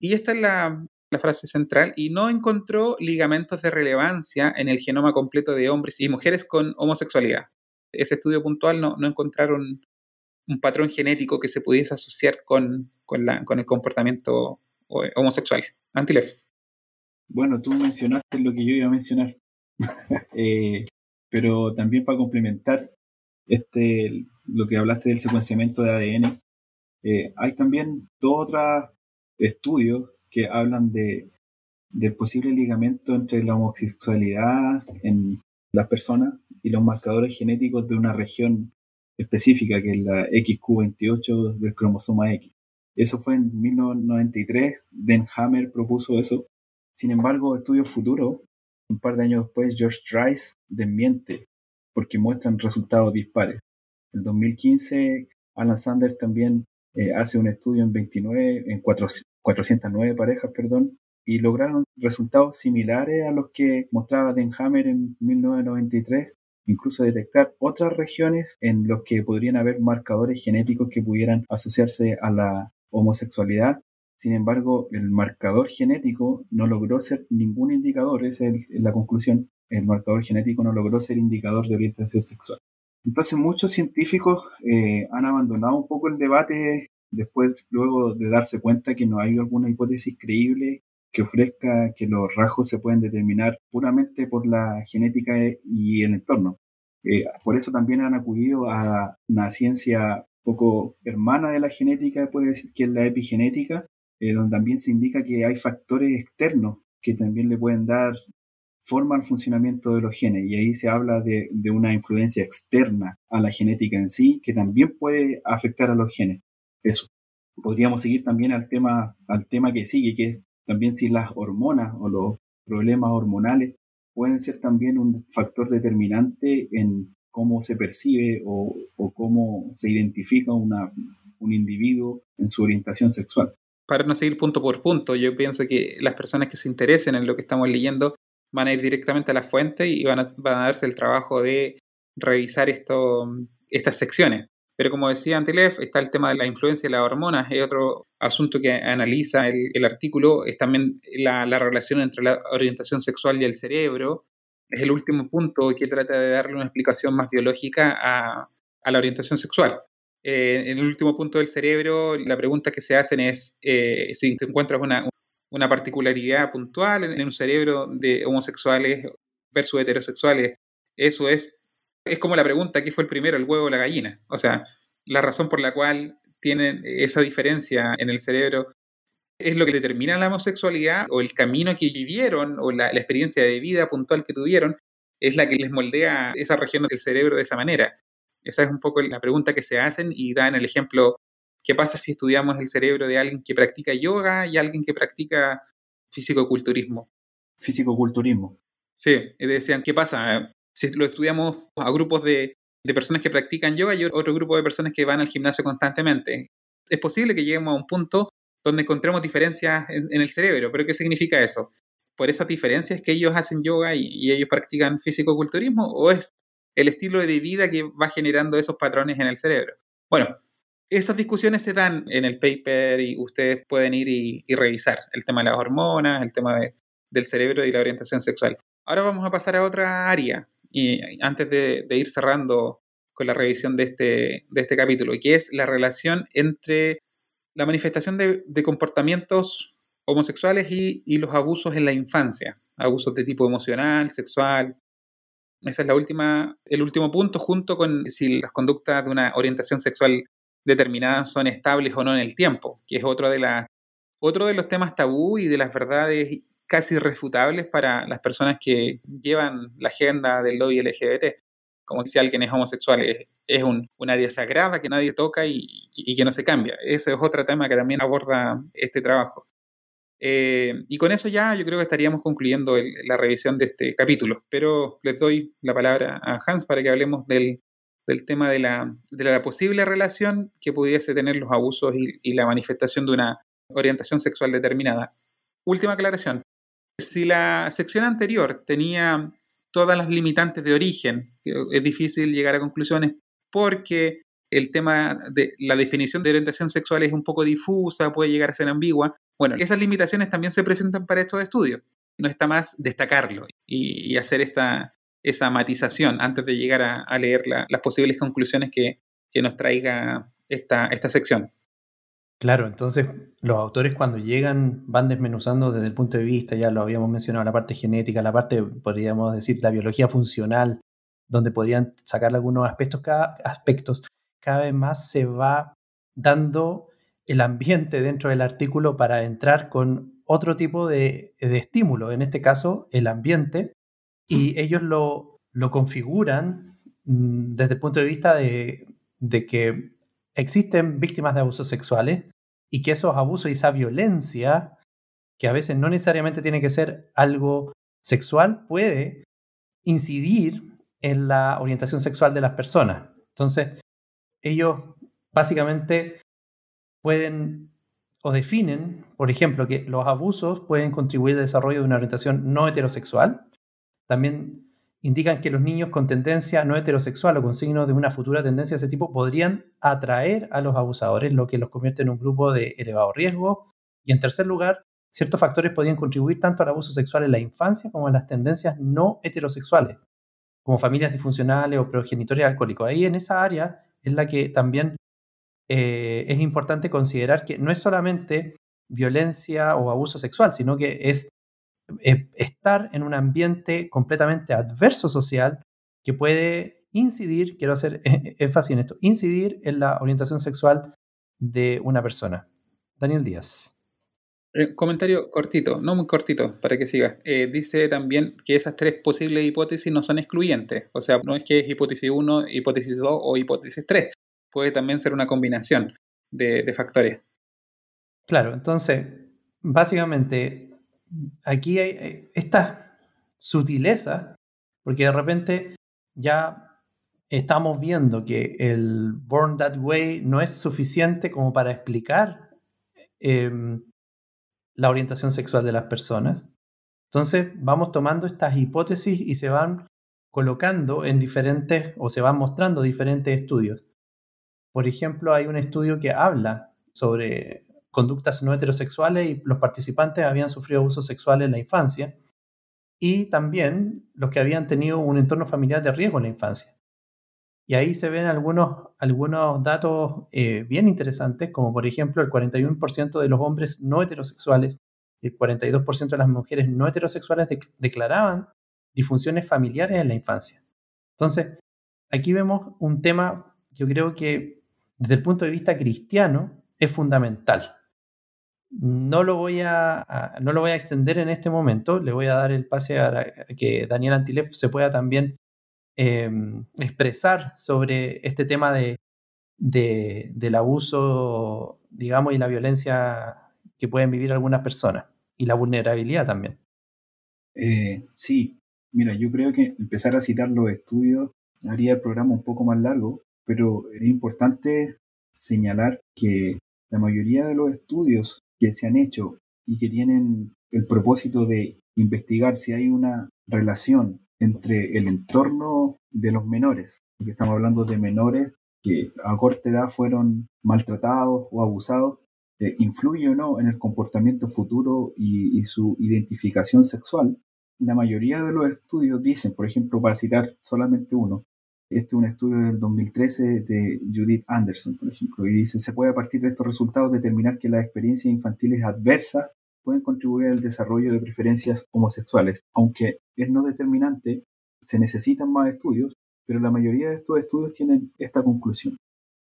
Y esta es la, la frase central, y no encontró ligamentos de relevancia en el genoma completo de hombres y mujeres con homosexualidad. Ese estudio puntual no, encontraron un patrón genético que se pudiese asociar con, la, con el comportamiento homosexual. Antilef. Bueno, tú mencionaste lo que yo iba a mencionar, eh, pero también para complementar este, lo que hablaste del secuenciamiento de ADN, eh, hay también dos otros estudios que hablan de, del posible ligamento entre la homosexualidad en las personas y los marcadores genéticos de una región específica, que es la XQ28 del cromosoma X. Eso fue en 1993, Den Hammer propuso eso. Sin embargo, estudios futuros, un par de años después, George Rice desmiente porque muestran resultados dispares. En 2015, Alan Sanders también eh, hace un estudio en 29, en 409 parejas, perdón, y lograron resultados similares a los que mostraba Denhammer en 1993, incluso detectar otras regiones en los que podrían haber marcadores genéticos que pudieran asociarse a la homosexualidad. Sin embargo, el marcador genético no logró ser ningún indicador, esa es la conclusión, el marcador genético no logró ser indicador de orientación sexual. Entonces muchos científicos eh, han abandonado un poco el debate después, luego de darse cuenta que no hay alguna hipótesis creíble que ofrezca que los rasgos se pueden determinar puramente por la genética y el entorno. Eh, por eso también han acudido a una ciencia poco hermana de la genética, puede decir que es la epigenética, eh, donde también se indica que hay factores externos que también le pueden dar forma al funcionamiento de los genes y ahí se habla de, una influencia externa a la genética en sí que también puede afectar a los genes. Eso. Podríamos seguir también al tema, al tema que sigue, que es también si las hormonas o los problemas hormonales pueden ser también un factor determinante en cómo se percibe o, o cómo se identifica una, un individuo en su orientación sexual. Para no seguir punto por punto, yo pienso que las personas que se interesen en lo que estamos leyendo van a ir directamente a la fuente y van a, van a darse el trabajo de revisar esto, estas secciones. Pero como decía Antelef, está el tema de la influencia de las hormonas, es otro asunto que analiza el, el artículo, es también la, la, relación entre la orientación sexual y el cerebro. Es el último punto que trata de darle una explicación más biológica a, a la orientación sexual. Eh, en el último punto del cerebro, la pregunta que se hacen es eh, si te encuentras una, una particularidad puntual en, un cerebro de homosexuales versus heterosexuales. Eso es, es como la pregunta, ¿qué fue el primero, el huevo o la gallina? O sea, la razón por la cual tienen esa diferencia en el cerebro es lo que determina la homosexualidad o el camino que vivieron o la, la experiencia de vida puntual que tuvieron es la que les moldea esa región del cerebro de esa manera. Esa es un poco la pregunta que se hacen y dan el ejemplo ¿Qué pasa si estudiamos el cerebro de alguien que practica yoga y alguien que practica físico-culturismo? Físico-culturismo. Sí, decían, ¿qué pasa? Si lo estudiamos a grupos de, de personas que practican yoga y otro grupo de personas que van al gimnasio constantemente, es posible que lleguemos a un punto donde encontremos diferencias en, el cerebro, pero ¿qué significa eso? ¿Por esas diferencias que ellos hacen yoga y, y ellos practican físico-culturismo o es el estilo de vida que va generando esos patrones en el cerebro? Bueno, esas discusiones se dan en el paper y ustedes pueden ir y, y revisar el tema de las hormonas, el tema de, del cerebro y la orientación sexual. Ahora vamos a pasar a otra área, y antes de, ir cerrando con la revisión de este, de este capítulo, que es la relación entre la manifestación de, comportamientos homosexuales y, los abusos en la infancia, abusos de tipo emocional, sexual. Esa es la última, el último punto, junto con si las conductas de una orientación sexual determinadas son estables o no en el tiempo, que es otro de, la, otro de los temas tabú y de las verdades casi irrefutables para las personas que llevan la agenda del lobby LGBT. Como si alguien es homosexual es, es un, un, área sagrada que nadie toca y, que no se cambia. Ese es otro tema que también aborda este trabajo. Eh, y con eso ya yo creo que estaríamos concluyendo la revisión de este capítulo. Pero les doy la palabra a Hans para que hablemos del del tema de la, de la posible relación que pudiese tener los abusos y la manifestación de una orientación sexual determinada. Última aclaración. Si la sección anterior tenía todas las limitantes de origen, es difícil llegar a conclusiones porque el tema de la definición de orientación sexual es un poco difusa, puede llegar a ser ambigua. Bueno, esas limitaciones también se presentan para estos estudios. No está más destacarlo y, hacer esta, esa matización antes de llegar a, leer la, las posibles conclusiones que, que nos traiga esta, esta sección. Claro, entonces los autores cuando llegan van desmenuzando desde el punto de vista, ya lo habíamos mencionado, la parte genética, la parte, podríamos decir, la biología funcional, donde podrían sacar algunos aspectos cada, aspectos, cada vez más se va dando el ambiente dentro del artículo para entrar con otro tipo de, de estímulo, en este caso el ambiente, y ellos lo, lo configuran mmm, desde el punto de vista de, de, que existen víctimas de abusos sexuales y que esos abusos y esa violencia, que a veces no necesariamente tiene que ser algo sexual, puede incidir en la orientación sexual de las personas. Entonces, ellos básicamente pueden o definen, por ejemplo, que los abusos pueden contribuir al desarrollo de una orientación no heterosexual, también indican que los niños con tendencia no heterosexual o con signos de una futura tendencia de ese tipo podrían atraer a los abusadores, lo que los convierte en un grupo de elevado riesgo. Y en tercer lugar, ciertos factores podrían contribuir tanto al abuso sexual en la infancia como en las tendencias no heterosexuales, como familias disfuncionales o progenitores alcohólicos. Ahí en esa área es la que también eh, es importante considerar que no es solamente violencia o abuso sexual, sino que es eh, estar en un ambiente completamente adverso social que puede incidir, quiero hacer énfasis en esto, incidir en la orientación sexual de una persona. Daniel Díaz. Eh, comentario cortito, no muy cortito, para que siga. Eh, dice también que esas tres posibles hipótesis no son excluyentes. O sea, no es que es hipótesis 1, hipótesis 2 o hipótesis 3. Puede también ser una combinación de, factores. Claro, entonces, básicamente, aquí hay eh, esta sutileza, porque de repente ya estamos viendo que el Born That Way no es suficiente como para explicar em, la orientación sexual de las personas. Entonces vamos tomando estas hipótesis y se van colocando en diferentes o se van mostrando diferentes estudios. Por ejemplo, hay un estudio que habla sobre conductas no heterosexuales y los participantes habían sufrido abuso sexual en la infancia y también los que habían tenido un entorno familiar de riesgo en la infancia. Y ahí se ven algunos, algunos datos eh, bien interesantes, como por ejemplo el 41% de los hombres no heterosexuales y el 42% de las mujeres no heterosexuales declaraban disfunciones familiares en la infancia. Entonces, aquí vemos un tema, yo creo que desde el punto de vista cristiano es fundamental. No lo voy a, no lo voy a extender en este momento, le voy a dar el pase a, que Daniel Antilef se pueda también Em, expresar sobre este tema de, del abuso, digamos, y la violencia que pueden vivir algunas personas y la vulnerabilidad también. Eh, sí, mira, yo creo que empezar a citar los estudios haría el programa un poco más largo, pero es importante señalar que la mayoría de los estudios que se han hecho y que tienen el propósito de investigar si hay una relación entre el entorno de los menores, porque estamos hablando de menores que a corta edad fueron maltratados o abusados, eh, influye o no en el comportamiento futuro y, su identificación sexual. La mayoría de los estudios dicen, por ejemplo, para citar solamente uno, este es un estudio del 2013 de Judith Anderson, por ejemplo, y dice, se puede a partir de estos resultados determinar que las experiencias infantiles adversas pueden contribuir al desarrollo de preferencias homosexuales. Aunque es no determinante, se necesitan más estudios, pero la mayoría de estos estudios tienen esta conclusión.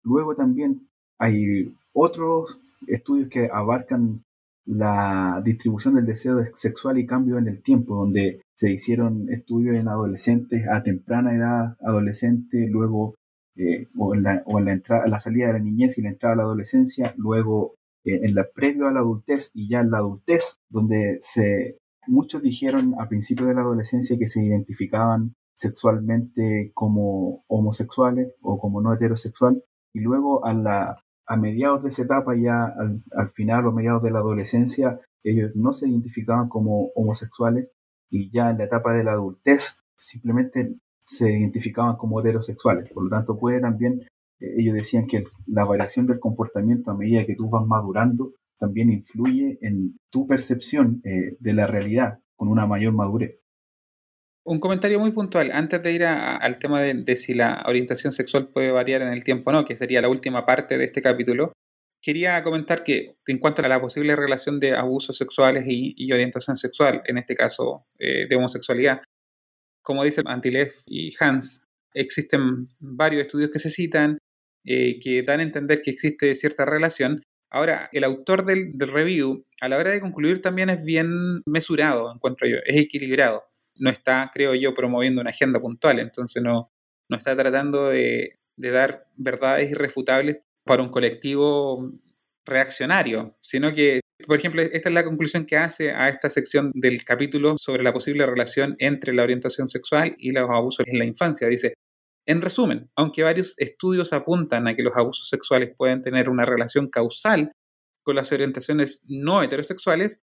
Luego también hay otros estudios que abarcan la distribución del deseo sexual y cambio en el tiempo, donde se hicieron estudios en adolescentes a temprana edad, adolescente, luego eh, o, en la, o en la, entrada, la salida de la niñez y la entrada a la adolescencia, luego eh, en la previo a la adultez y ya en la adultez, donde se, muchos dijeron a principios de la adolescencia que se identificaban sexualmente como homosexuales o como no heterosexual, y luego a, la, a mediados de esa etapa, ya al, al final o mediados de la adolescencia, ellos no se identificaban como homosexuales y ya en la etapa de la adultez simplemente se identificaban como heterosexuales. Por lo tanto, puede también ellos decían que la variación del comportamiento a medida que tú vas madurando también influye en tu percepción eh, de la realidad con una mayor madurez. Un comentario muy puntual, antes de ir al tema de, si la orientación sexual puede variar en el tiempo o no, que sería la última parte de este capítulo, quería comentar que en cuanto a la posible relación de abusos sexuales y, orientación sexual, en este caso eh, de homosexualidad, como dicen Antilev y Hans, existen varios estudios que se citan, eh, que dan a entender que existe cierta relación. Ahora, el autor del, review, a la hora de concluir, también es bien mesurado, encuentro yo, es equilibrado. No está, creo yo, promoviendo una agenda puntual, entonces no, no está tratando de, dar verdades irrefutables para un colectivo reaccionario, sino que, por ejemplo, esta es la conclusión que hace a esta sección del capítulo sobre la posible relación entre la orientación sexual y los abusos en la infancia. Dice, en resumen, aunque varios estudios apuntan a que los abusos sexuales pueden tener una relación causal con las orientaciones no heterosexuales,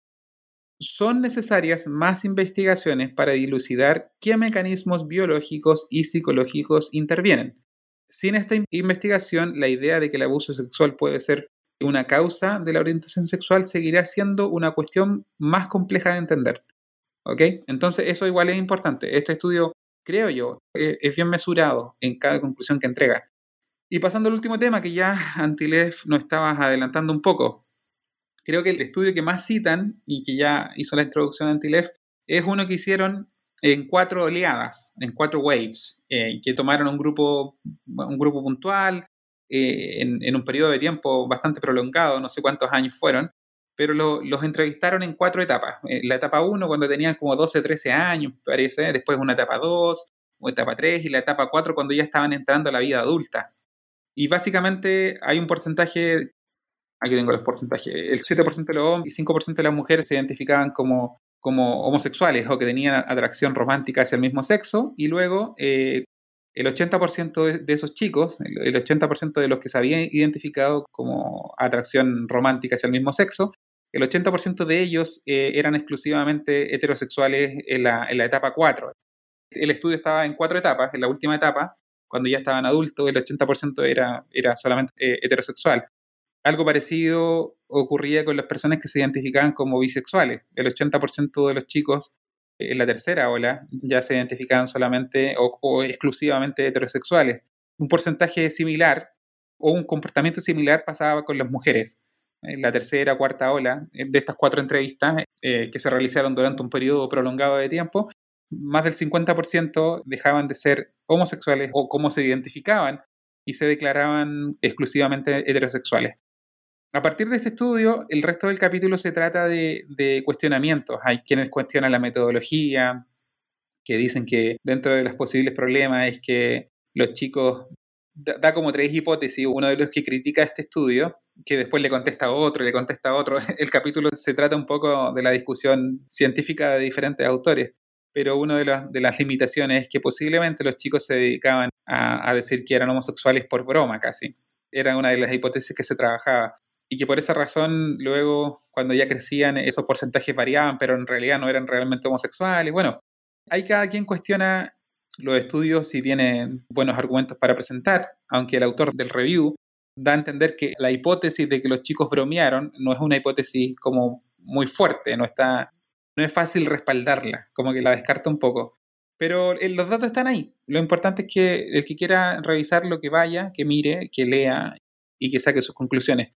son necesarias más investigaciones para dilucidar qué mecanismos biológicos y psicológicos intervienen. Sin esta investigación, la idea de que el abuso sexual puede ser una causa de la orientación sexual seguirá siendo una cuestión más compleja de entender. ¿Ok? Entonces, eso igual es importante. Este estudio creo yo, eh, es bien mesurado en cada conclusión que entrega. Y pasando al último tema que ya Antilev nos estabas adelantando un poco, creo que el estudio que más citan y que ya hizo la introducción de Antilev es uno que hicieron en cuatro oleadas, en cuatro waves, eh, que tomaron un grupo, un grupo puntual eh, en, en, un periodo de tiempo bastante prolongado, no sé cuántos años fueron, pero los entrevistaron en cuatro etapas. Eh, la etapa 1 cuando tenían como 12, 13 años, parece, después una etapa 2, o etapa 3 y la etapa 4 cuando ya estaban entrando a la vida adulta. Y básicamente hay un porcentaje, aquí tengo los porcentajes, el 7% de los hombres y 5% de las mujeres se identificaban como, como homosexuales o que tenían atracción romántica hacia el mismo sexo y luego eh, el 80% de esos chicos, el 80% de los que se habían identificado como atracción romántica hacia el mismo sexo, el 80% de ellos eh, eran exclusivamente heterosexuales en la, en la etapa 4. El estudio estaba en cuatro etapas. En la última etapa, cuando ya estaban adultos, el 80% era, era solamente eh, heterosexual. Algo parecido ocurría con las personas que se identificaban como bisexuales. El 80% de los chicos en la tercera ola ya se identificaban solamente o, exclusivamente heterosexuales. Un porcentaje similar o un comportamiento similar pasaba con las mujeres. En la tercera, cuarta ola eh, de estas cuatro entrevistas eh, que se realizaron durante un periodo prolongado de tiempo, más del 50% dejaban de ser homosexuales o cómo se identificaban y se declaraban exclusivamente heterosexuales. A partir de este estudio, el resto del capítulo se trata de, cuestionamientos. Hay quienes cuestionan la metodología, que dicen que dentro de los posibles problemas es que los chicos da, como tres hipótesis. Uno de los que critica este estudio, que después le contesta otro, le contesta otro. El capítulo se trata un poco de la discusión científica de diferentes autores pero una de las limitaciones es que posiblemente los chicos se dedicaban a, decir que eran homosexuales por broma casi. Era una de las hipótesis que se trabajaba. Y que por esa razón luego, cuando ya crecían, esos porcentajes variaban, pero en realidad no eran realmente homosexuales. Bueno, hay cada quien cuestiona los estudios si tienen buenos argumentos para presentar, aunque el autor del review da a entender que la hipótesis de que los chicos bromearon no es una hipótesis como muy fuerte, no está no es fácil respaldarla, como que la descarta un poco. Pero eh, los datos están ahí. Lo importante es que el que quiera revisar lo que vaya, que mire, que lea y que saque sus conclusiones.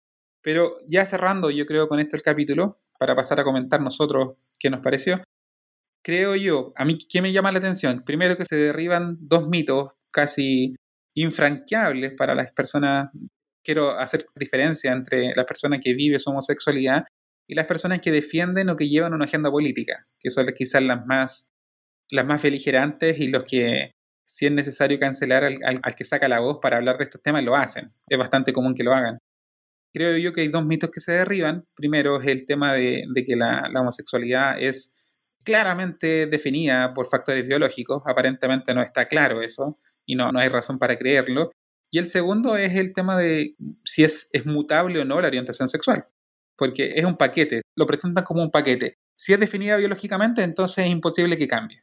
Pero ya cerrando, yo creo, con esto el capítulo, para pasar a comentar nosotros qué nos pareció, creo yo, a mí, ¿qué me llama la atención? Primero que se derriban dos mitos casi infranqueables para las personas. Quiero hacer diferencia entre la persona que vive su homosexualidad y las personas que defienden o que llevan una agenda política, que son quizás las más, las más beligerantes y los que, si es necesario cancelar al, que saca la voz para hablar de estos temas, lo hacen. Es bastante común que lo hagan. Creo yo que hay dos mitos que se derriban. Primero es el tema de, que la, homosexualidad es claramente definida por factores biológicos. Aparentemente no está claro eso y no, no hay razón para creerlo. Y el segundo es el tema de si es, es mutable o no la orientación sexual porque es un paquete, lo presentan como un paquete. Si es definida biológicamente, entonces es imposible que cambie.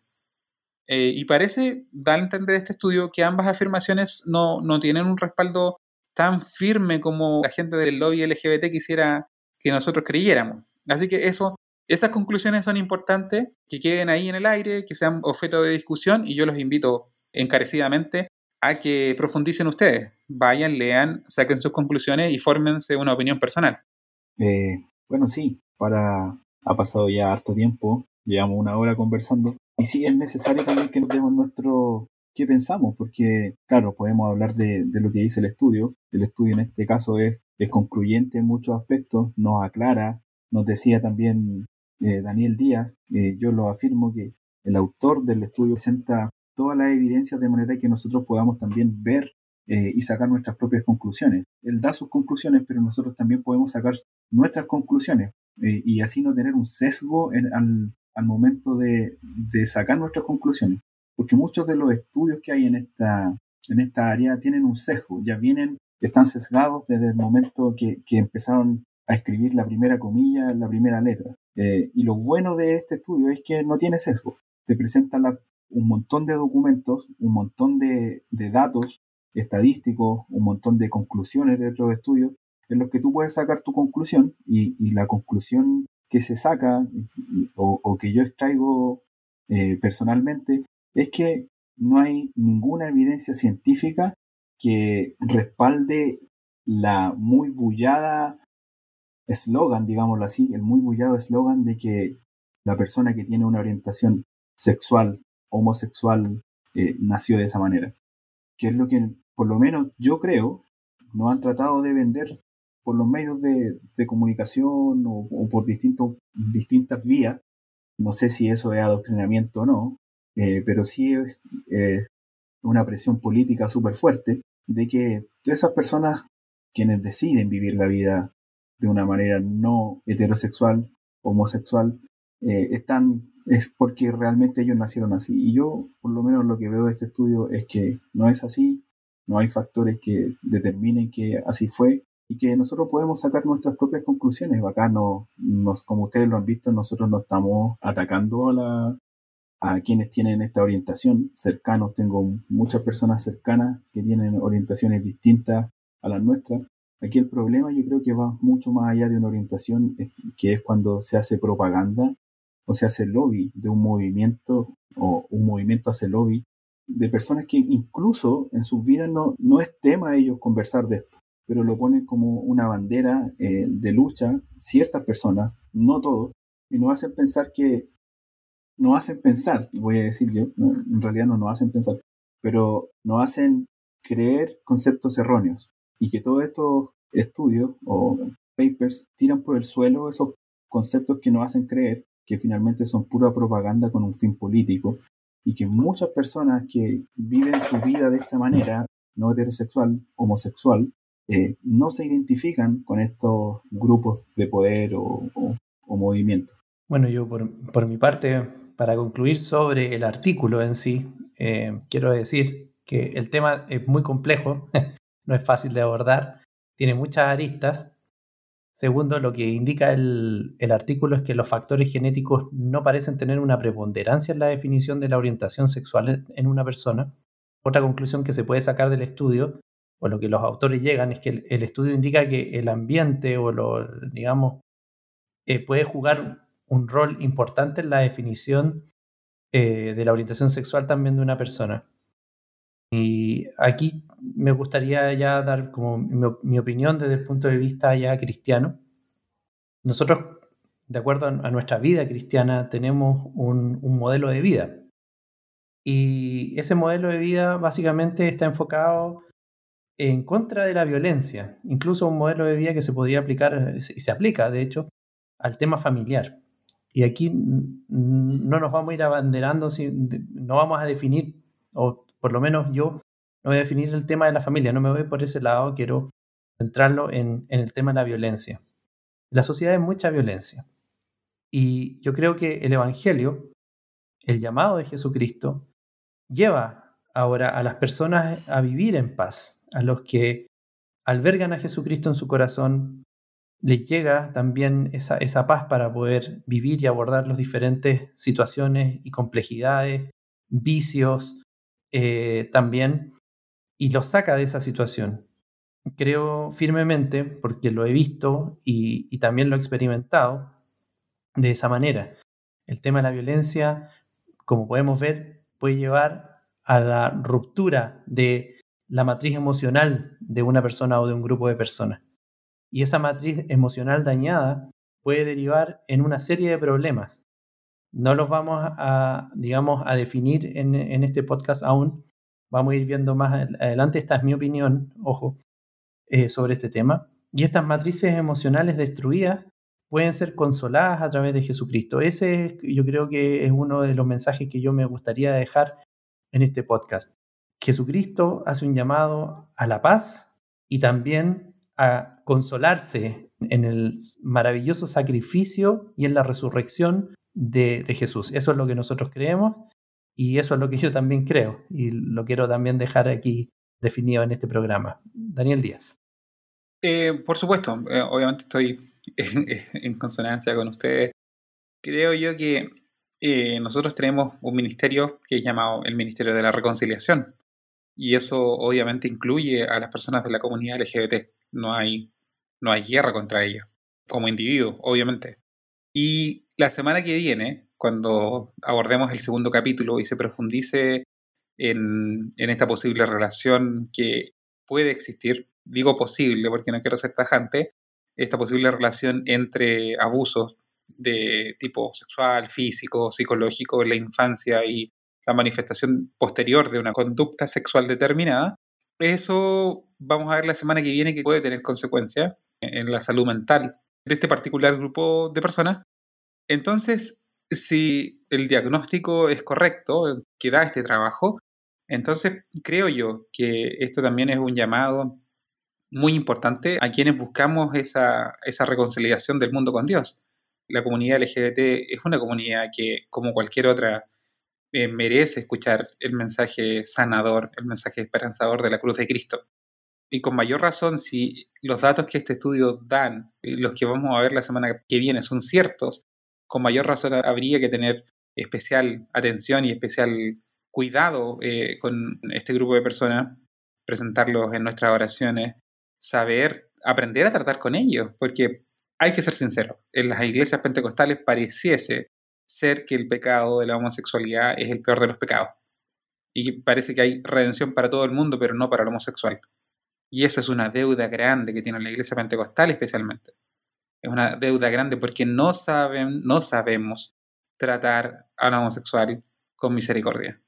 Eh, y parece, da a entender este estudio, que ambas afirmaciones no, no tienen un respaldo tan firme como la gente del lobby LGBT quisiera que nosotros creyéramos. Así que eso, esas conclusiones son importantes, que queden ahí en el aire, que sean objeto de discusión y yo los invito encarecidamente a que profundicen ustedes. Vayan, lean, saquen sus conclusiones y fórmense una opinión personal. Eh, bueno, sí, para ha pasado ya harto tiempo, llevamos una hora conversando, y sí es necesario también que nos demos nuestro qué pensamos, porque claro, podemos hablar de, lo que dice el estudio, el estudio en este caso es, concluyente en muchos aspectos, nos aclara, nos decía también eh, Daniel Díaz, eh, yo lo afirmo que el autor del estudio presenta todas las evidencias de manera que nosotros podamos también ver y sacar nuestras propias conclusiones. Él da sus conclusiones, pero nosotros también podemos sacar nuestras conclusiones eh, y así no tener un sesgo al, momento de, sacar nuestras conclusiones. Porque muchos de los estudios que hay en esta, en esta área tienen un sesgo, ya vienen, están sesgados desde el momento que, empezaron a escribir la primera comilla, la primera letra. Eh, y lo bueno de este estudio es que no tiene sesgo. Te presenta un montón de documentos, un montón de, de datos estadísticos, un montón de conclusiones de otros estudios en los que tú puedes sacar tu conclusión y, la conclusión que se saca o, que yo extraigo eh, personalmente es que no hay ninguna evidencia científica que respalde la muy bullada eslogan, digámoslo así, el muy bullado eslogan de que la persona que tiene una orientación sexual, homosexual, eh, nació de esa manera. Que es lo que, por lo menos yo creo, no han tratado de vender por los medios de, comunicación o, por distintos, distintas vías. No sé si eso es adoctrinamiento o no, eh, pero sí es una presión política súper fuerte de que esas personas quienes deciden vivir la vida de una manera no heterosexual, homosexual, eh, están, es porque realmente ellos nacieron así. Y yo, por lo menos lo que veo de este estudio es que no es así, no hay factores que determinen que así fue y que nosotros podemos sacar nuestras propias conclusiones. Acá no, nos, como ustedes lo han visto, nosotros no estamos atacando a, la, a quienes tienen esta orientación cercanos. Tengo muchas personas cercanas que tienen orientaciones distintas a las nuestras. Aquí el problema yo creo que va mucho más allá de una orientación, que es cuando se hace propaganda o se hace lobby de un movimiento o un movimiento hace lobby de personas que incluso en sus vidas no, no es tema ellos conversar de esto, pero lo ponen como una bandera eh, de lucha ciertas personas, no todos, y nos hacen pensar que, nos hacen pensar, voy a decir yo, en realidad no nos hacen pensar, pero nos hacen creer conceptos erróneos y que todos estos estudios o papers tiran por el suelo esos conceptos que nos hacen creer que finalmente son pura propaganda con un fin político y que muchas personas que viven su vida de esta manera, no heterosexual, homosexual, eh, no se identifican con estos grupos de poder o, movimientos. Bueno, yo por, mi parte, para concluir sobre el artículo en sí, eh, quiero decir que el tema es muy complejo, no es fácil de abordar, tiene muchas aristas. Segundo, lo que indica el, artículo es que los factores genéticos no parecen tener una preponderancia en la definición de la orientación sexual en una persona. Otra conclusión que se puede sacar del estudio, o lo que los autores llegan, es que el, estudio indica que el ambiente o lo, digamos, eh, puede jugar un rol importante en la definición eh, de la orientación sexual también de una persona. Y aquí me gustaría ya dar como mi, opinión desde el punto de vista ya cristiano. Nosotros, de acuerdo a, nuestra vida cristiana, tenemos un, modelo de vida. Y ese modelo de vida básicamente está enfocado en contra de la violencia, incluso un modelo de vida que se podría aplicar, y se aplica de hecho, al tema familiar. Y aquí no nos vamos a ir abanderando, no vamos a definir o por lo menos yo no voy a definir el tema de la familia, no me voy por ese lado, quiero centrarlo en, el tema de la violencia. La sociedad es mucha violencia. Y yo creo que el Evangelio, el llamado de Jesucristo, lleva ahora a las personas a vivir en paz, a los que albergan a Jesucristo en su corazón, les llega también esa, paz para poder vivir y abordar las diferentes situaciones y complejidades, vicios, eh, también y lo saca de esa situación. Creo firmemente, porque lo he visto y, también lo he experimentado de esa manera. El tema de la violencia, como podemos ver, puede llevar a la ruptura de la matriz emocional de una persona o de un grupo de personas. Y esa matriz emocional dañada puede derivar en una serie de problemas no los vamos a, digamos, a definir en, este podcast aún. Vamos a ir viendo más adelante. Esta es mi opinión, ojo, eh, sobre este tema. Y estas matrices emocionales destruidas pueden ser consoladas a través de Jesucristo. Ese yo creo que es uno de los mensajes que yo me gustaría dejar en este podcast. Jesucristo hace un llamado a la paz y también a consolarse en el maravilloso sacrificio y en la resurrección de, Jesús. Eso es lo que nosotros creemos y eso es lo que yo también creo y lo quiero también dejar aquí definido en este programa. Daniel Díaz. Eh, por supuesto, eh, obviamente estoy en, consonancia con ustedes. Creo yo que eh, nosotros tenemos un ministerio que es llamado el Ministerio de la Reconciliación y eso obviamente incluye a las personas de la comunidad LGBT. No hay, no hay guerra contra ellas como individuo, obviamente. Y la semana que viene, cuando abordemos el segundo capítulo y se profundice en, esta posible relación que puede existir, digo posible porque no quiero ser tajante, esta posible relación entre abusos de tipo sexual, físico, psicológico en la infancia y la manifestación posterior de una conducta sexual determinada, eso vamos a ver la semana que viene que puede tener consecuencias en la salud mental de este particular grupo de personas. Entonces, si el diagnóstico es correcto, que da este trabajo, entonces creo yo que esto también es un llamado muy importante a quienes buscamos esa, esa reconciliación del mundo con Dios. La comunidad LGBT es una comunidad que, como cualquier otra, eh, merece escuchar el mensaje sanador, el mensaje esperanzador de la cruz de Cristo. Y con mayor razón, si los datos que este estudio dan, los que vamos a ver la semana que viene, son ciertos, con mayor razón habría que tener especial atención y especial cuidado eh, con este grupo de personas, presentarlos en nuestras oraciones, saber, aprender a tratar con ellos, porque hay que ser sincero, en las iglesias pentecostales pareciese ser que el pecado de la homosexualidad es el peor de los pecados. Y parece que hay redención para todo el mundo, pero no para el homosexual. Y esa es una deuda grande que tiene la iglesia pentecostal especialmente. Es una deuda grande porque no, saben, no sabemos tratar a un homosexual con misericordia.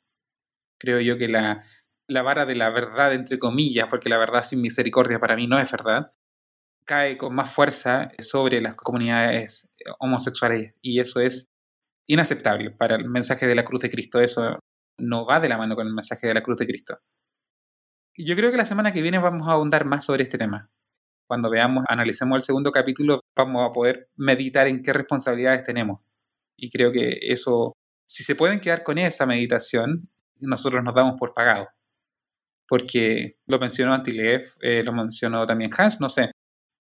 Creo yo que la, la vara de la verdad, entre comillas, porque la verdad sin misericordia para mí no es verdad, cae con más fuerza sobre las comunidades homosexuales y eso es inaceptable para el mensaje de la cruz de Cristo. Eso no va de la mano con el mensaje de la cruz de Cristo. Yo creo que la semana que viene vamos a ahondar más sobre este tema. Cuando veamos, analicemos el segundo capítulo, vamos a poder meditar en qué responsabilidades tenemos. Y creo que eso, si se pueden quedar con esa meditación, nosotros nos damos por pagado. Porque lo mencionó Antilev, eh, lo mencionó también Hans, no sé.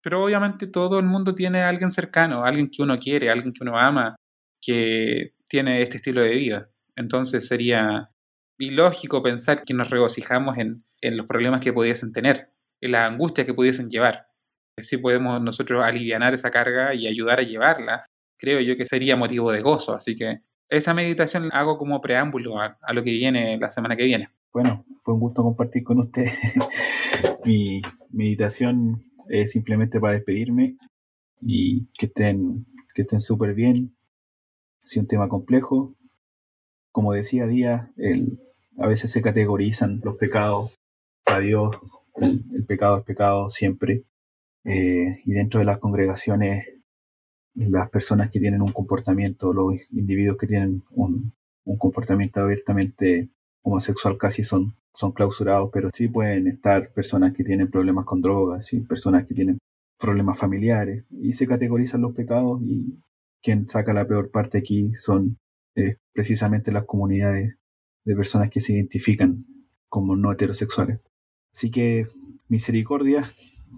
Pero obviamente todo el mundo tiene a alguien cercano, alguien que uno quiere, alguien que uno ama, que tiene este estilo de vida. Entonces sería ilógico pensar que nos regocijamos en, los problemas que pudiesen tener, en la angustia que pudiesen llevar. Si podemos nosotros aliviar esa carga y ayudar a llevarla, creo yo que sería motivo de gozo. Así que esa meditación la hago como preámbulo a, a lo que viene la semana que viene. Bueno, fue un gusto compartir con usted. Mi meditación es simplemente para despedirme y que estén que estén súper bien, si un tema complejo. Como decía Díaz, el, a veces se categorizan los pecados. A Dios, el, pecado es pecado siempre. Eh, y dentro de las congregaciones, las personas que tienen un comportamiento, los individuos que tienen un, un comportamiento abiertamente homosexual casi son, son clausurados, pero sí pueden estar personas que tienen problemas con drogas, ¿sí? personas que tienen problemas familiares, y se categorizan los pecados y quien saca la peor parte aquí son eh, precisamente las comunidades de personas que se identifican como no heterosexuales. Así que misericordia,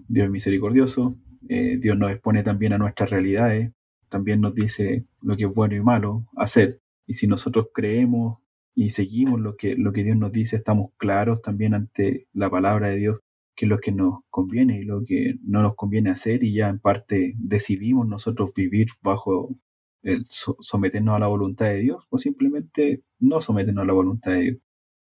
Dios es misericordioso, eh, Dios nos expone también a nuestras realidades, también nos dice lo que es bueno y malo hacer. Y si nosotros creemos y seguimos lo que, lo que Dios nos dice, estamos claros también ante la palabra de Dios, que lo que nos conviene y lo que no nos conviene hacer y ya en parte decidimos nosotros vivir bajo el someternos a la voluntad de Dios o simplemente no someternos a la voluntad de Dios.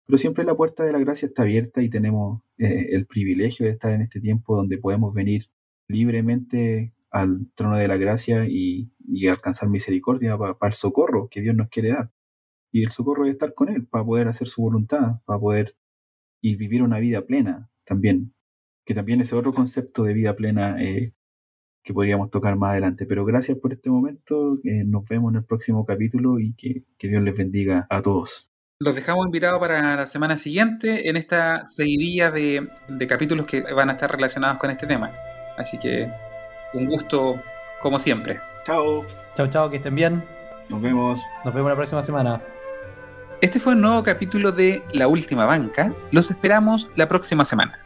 Pero siempre la puerta de la gracia está abierta y tenemos eh, el privilegio de estar en este tiempo donde podemos venir libremente al trono de la gracia y, alcanzar misericordia para, para el socorro que Dios nos quiere dar. Y el socorro es estar con Él para poder hacer su voluntad, para poder y vivir una vida plena también, que también ese otro concepto de vida plena eh, que podríamos tocar más adelante. Pero gracias por este momento, eh, nos vemos en el próximo capítulo y que, Dios les bendiga a todos. Los dejamos invitados para la semana siguiente en esta seguidilla de, de capítulos que van a estar relacionados con este tema. Así que un gusto como siempre. Chao. Chao, chao, que estén bien. Nos vemos. Nos vemos la próxima semana. Este fue un nuevo capítulo de La Última Banca. Los esperamos la próxima semana.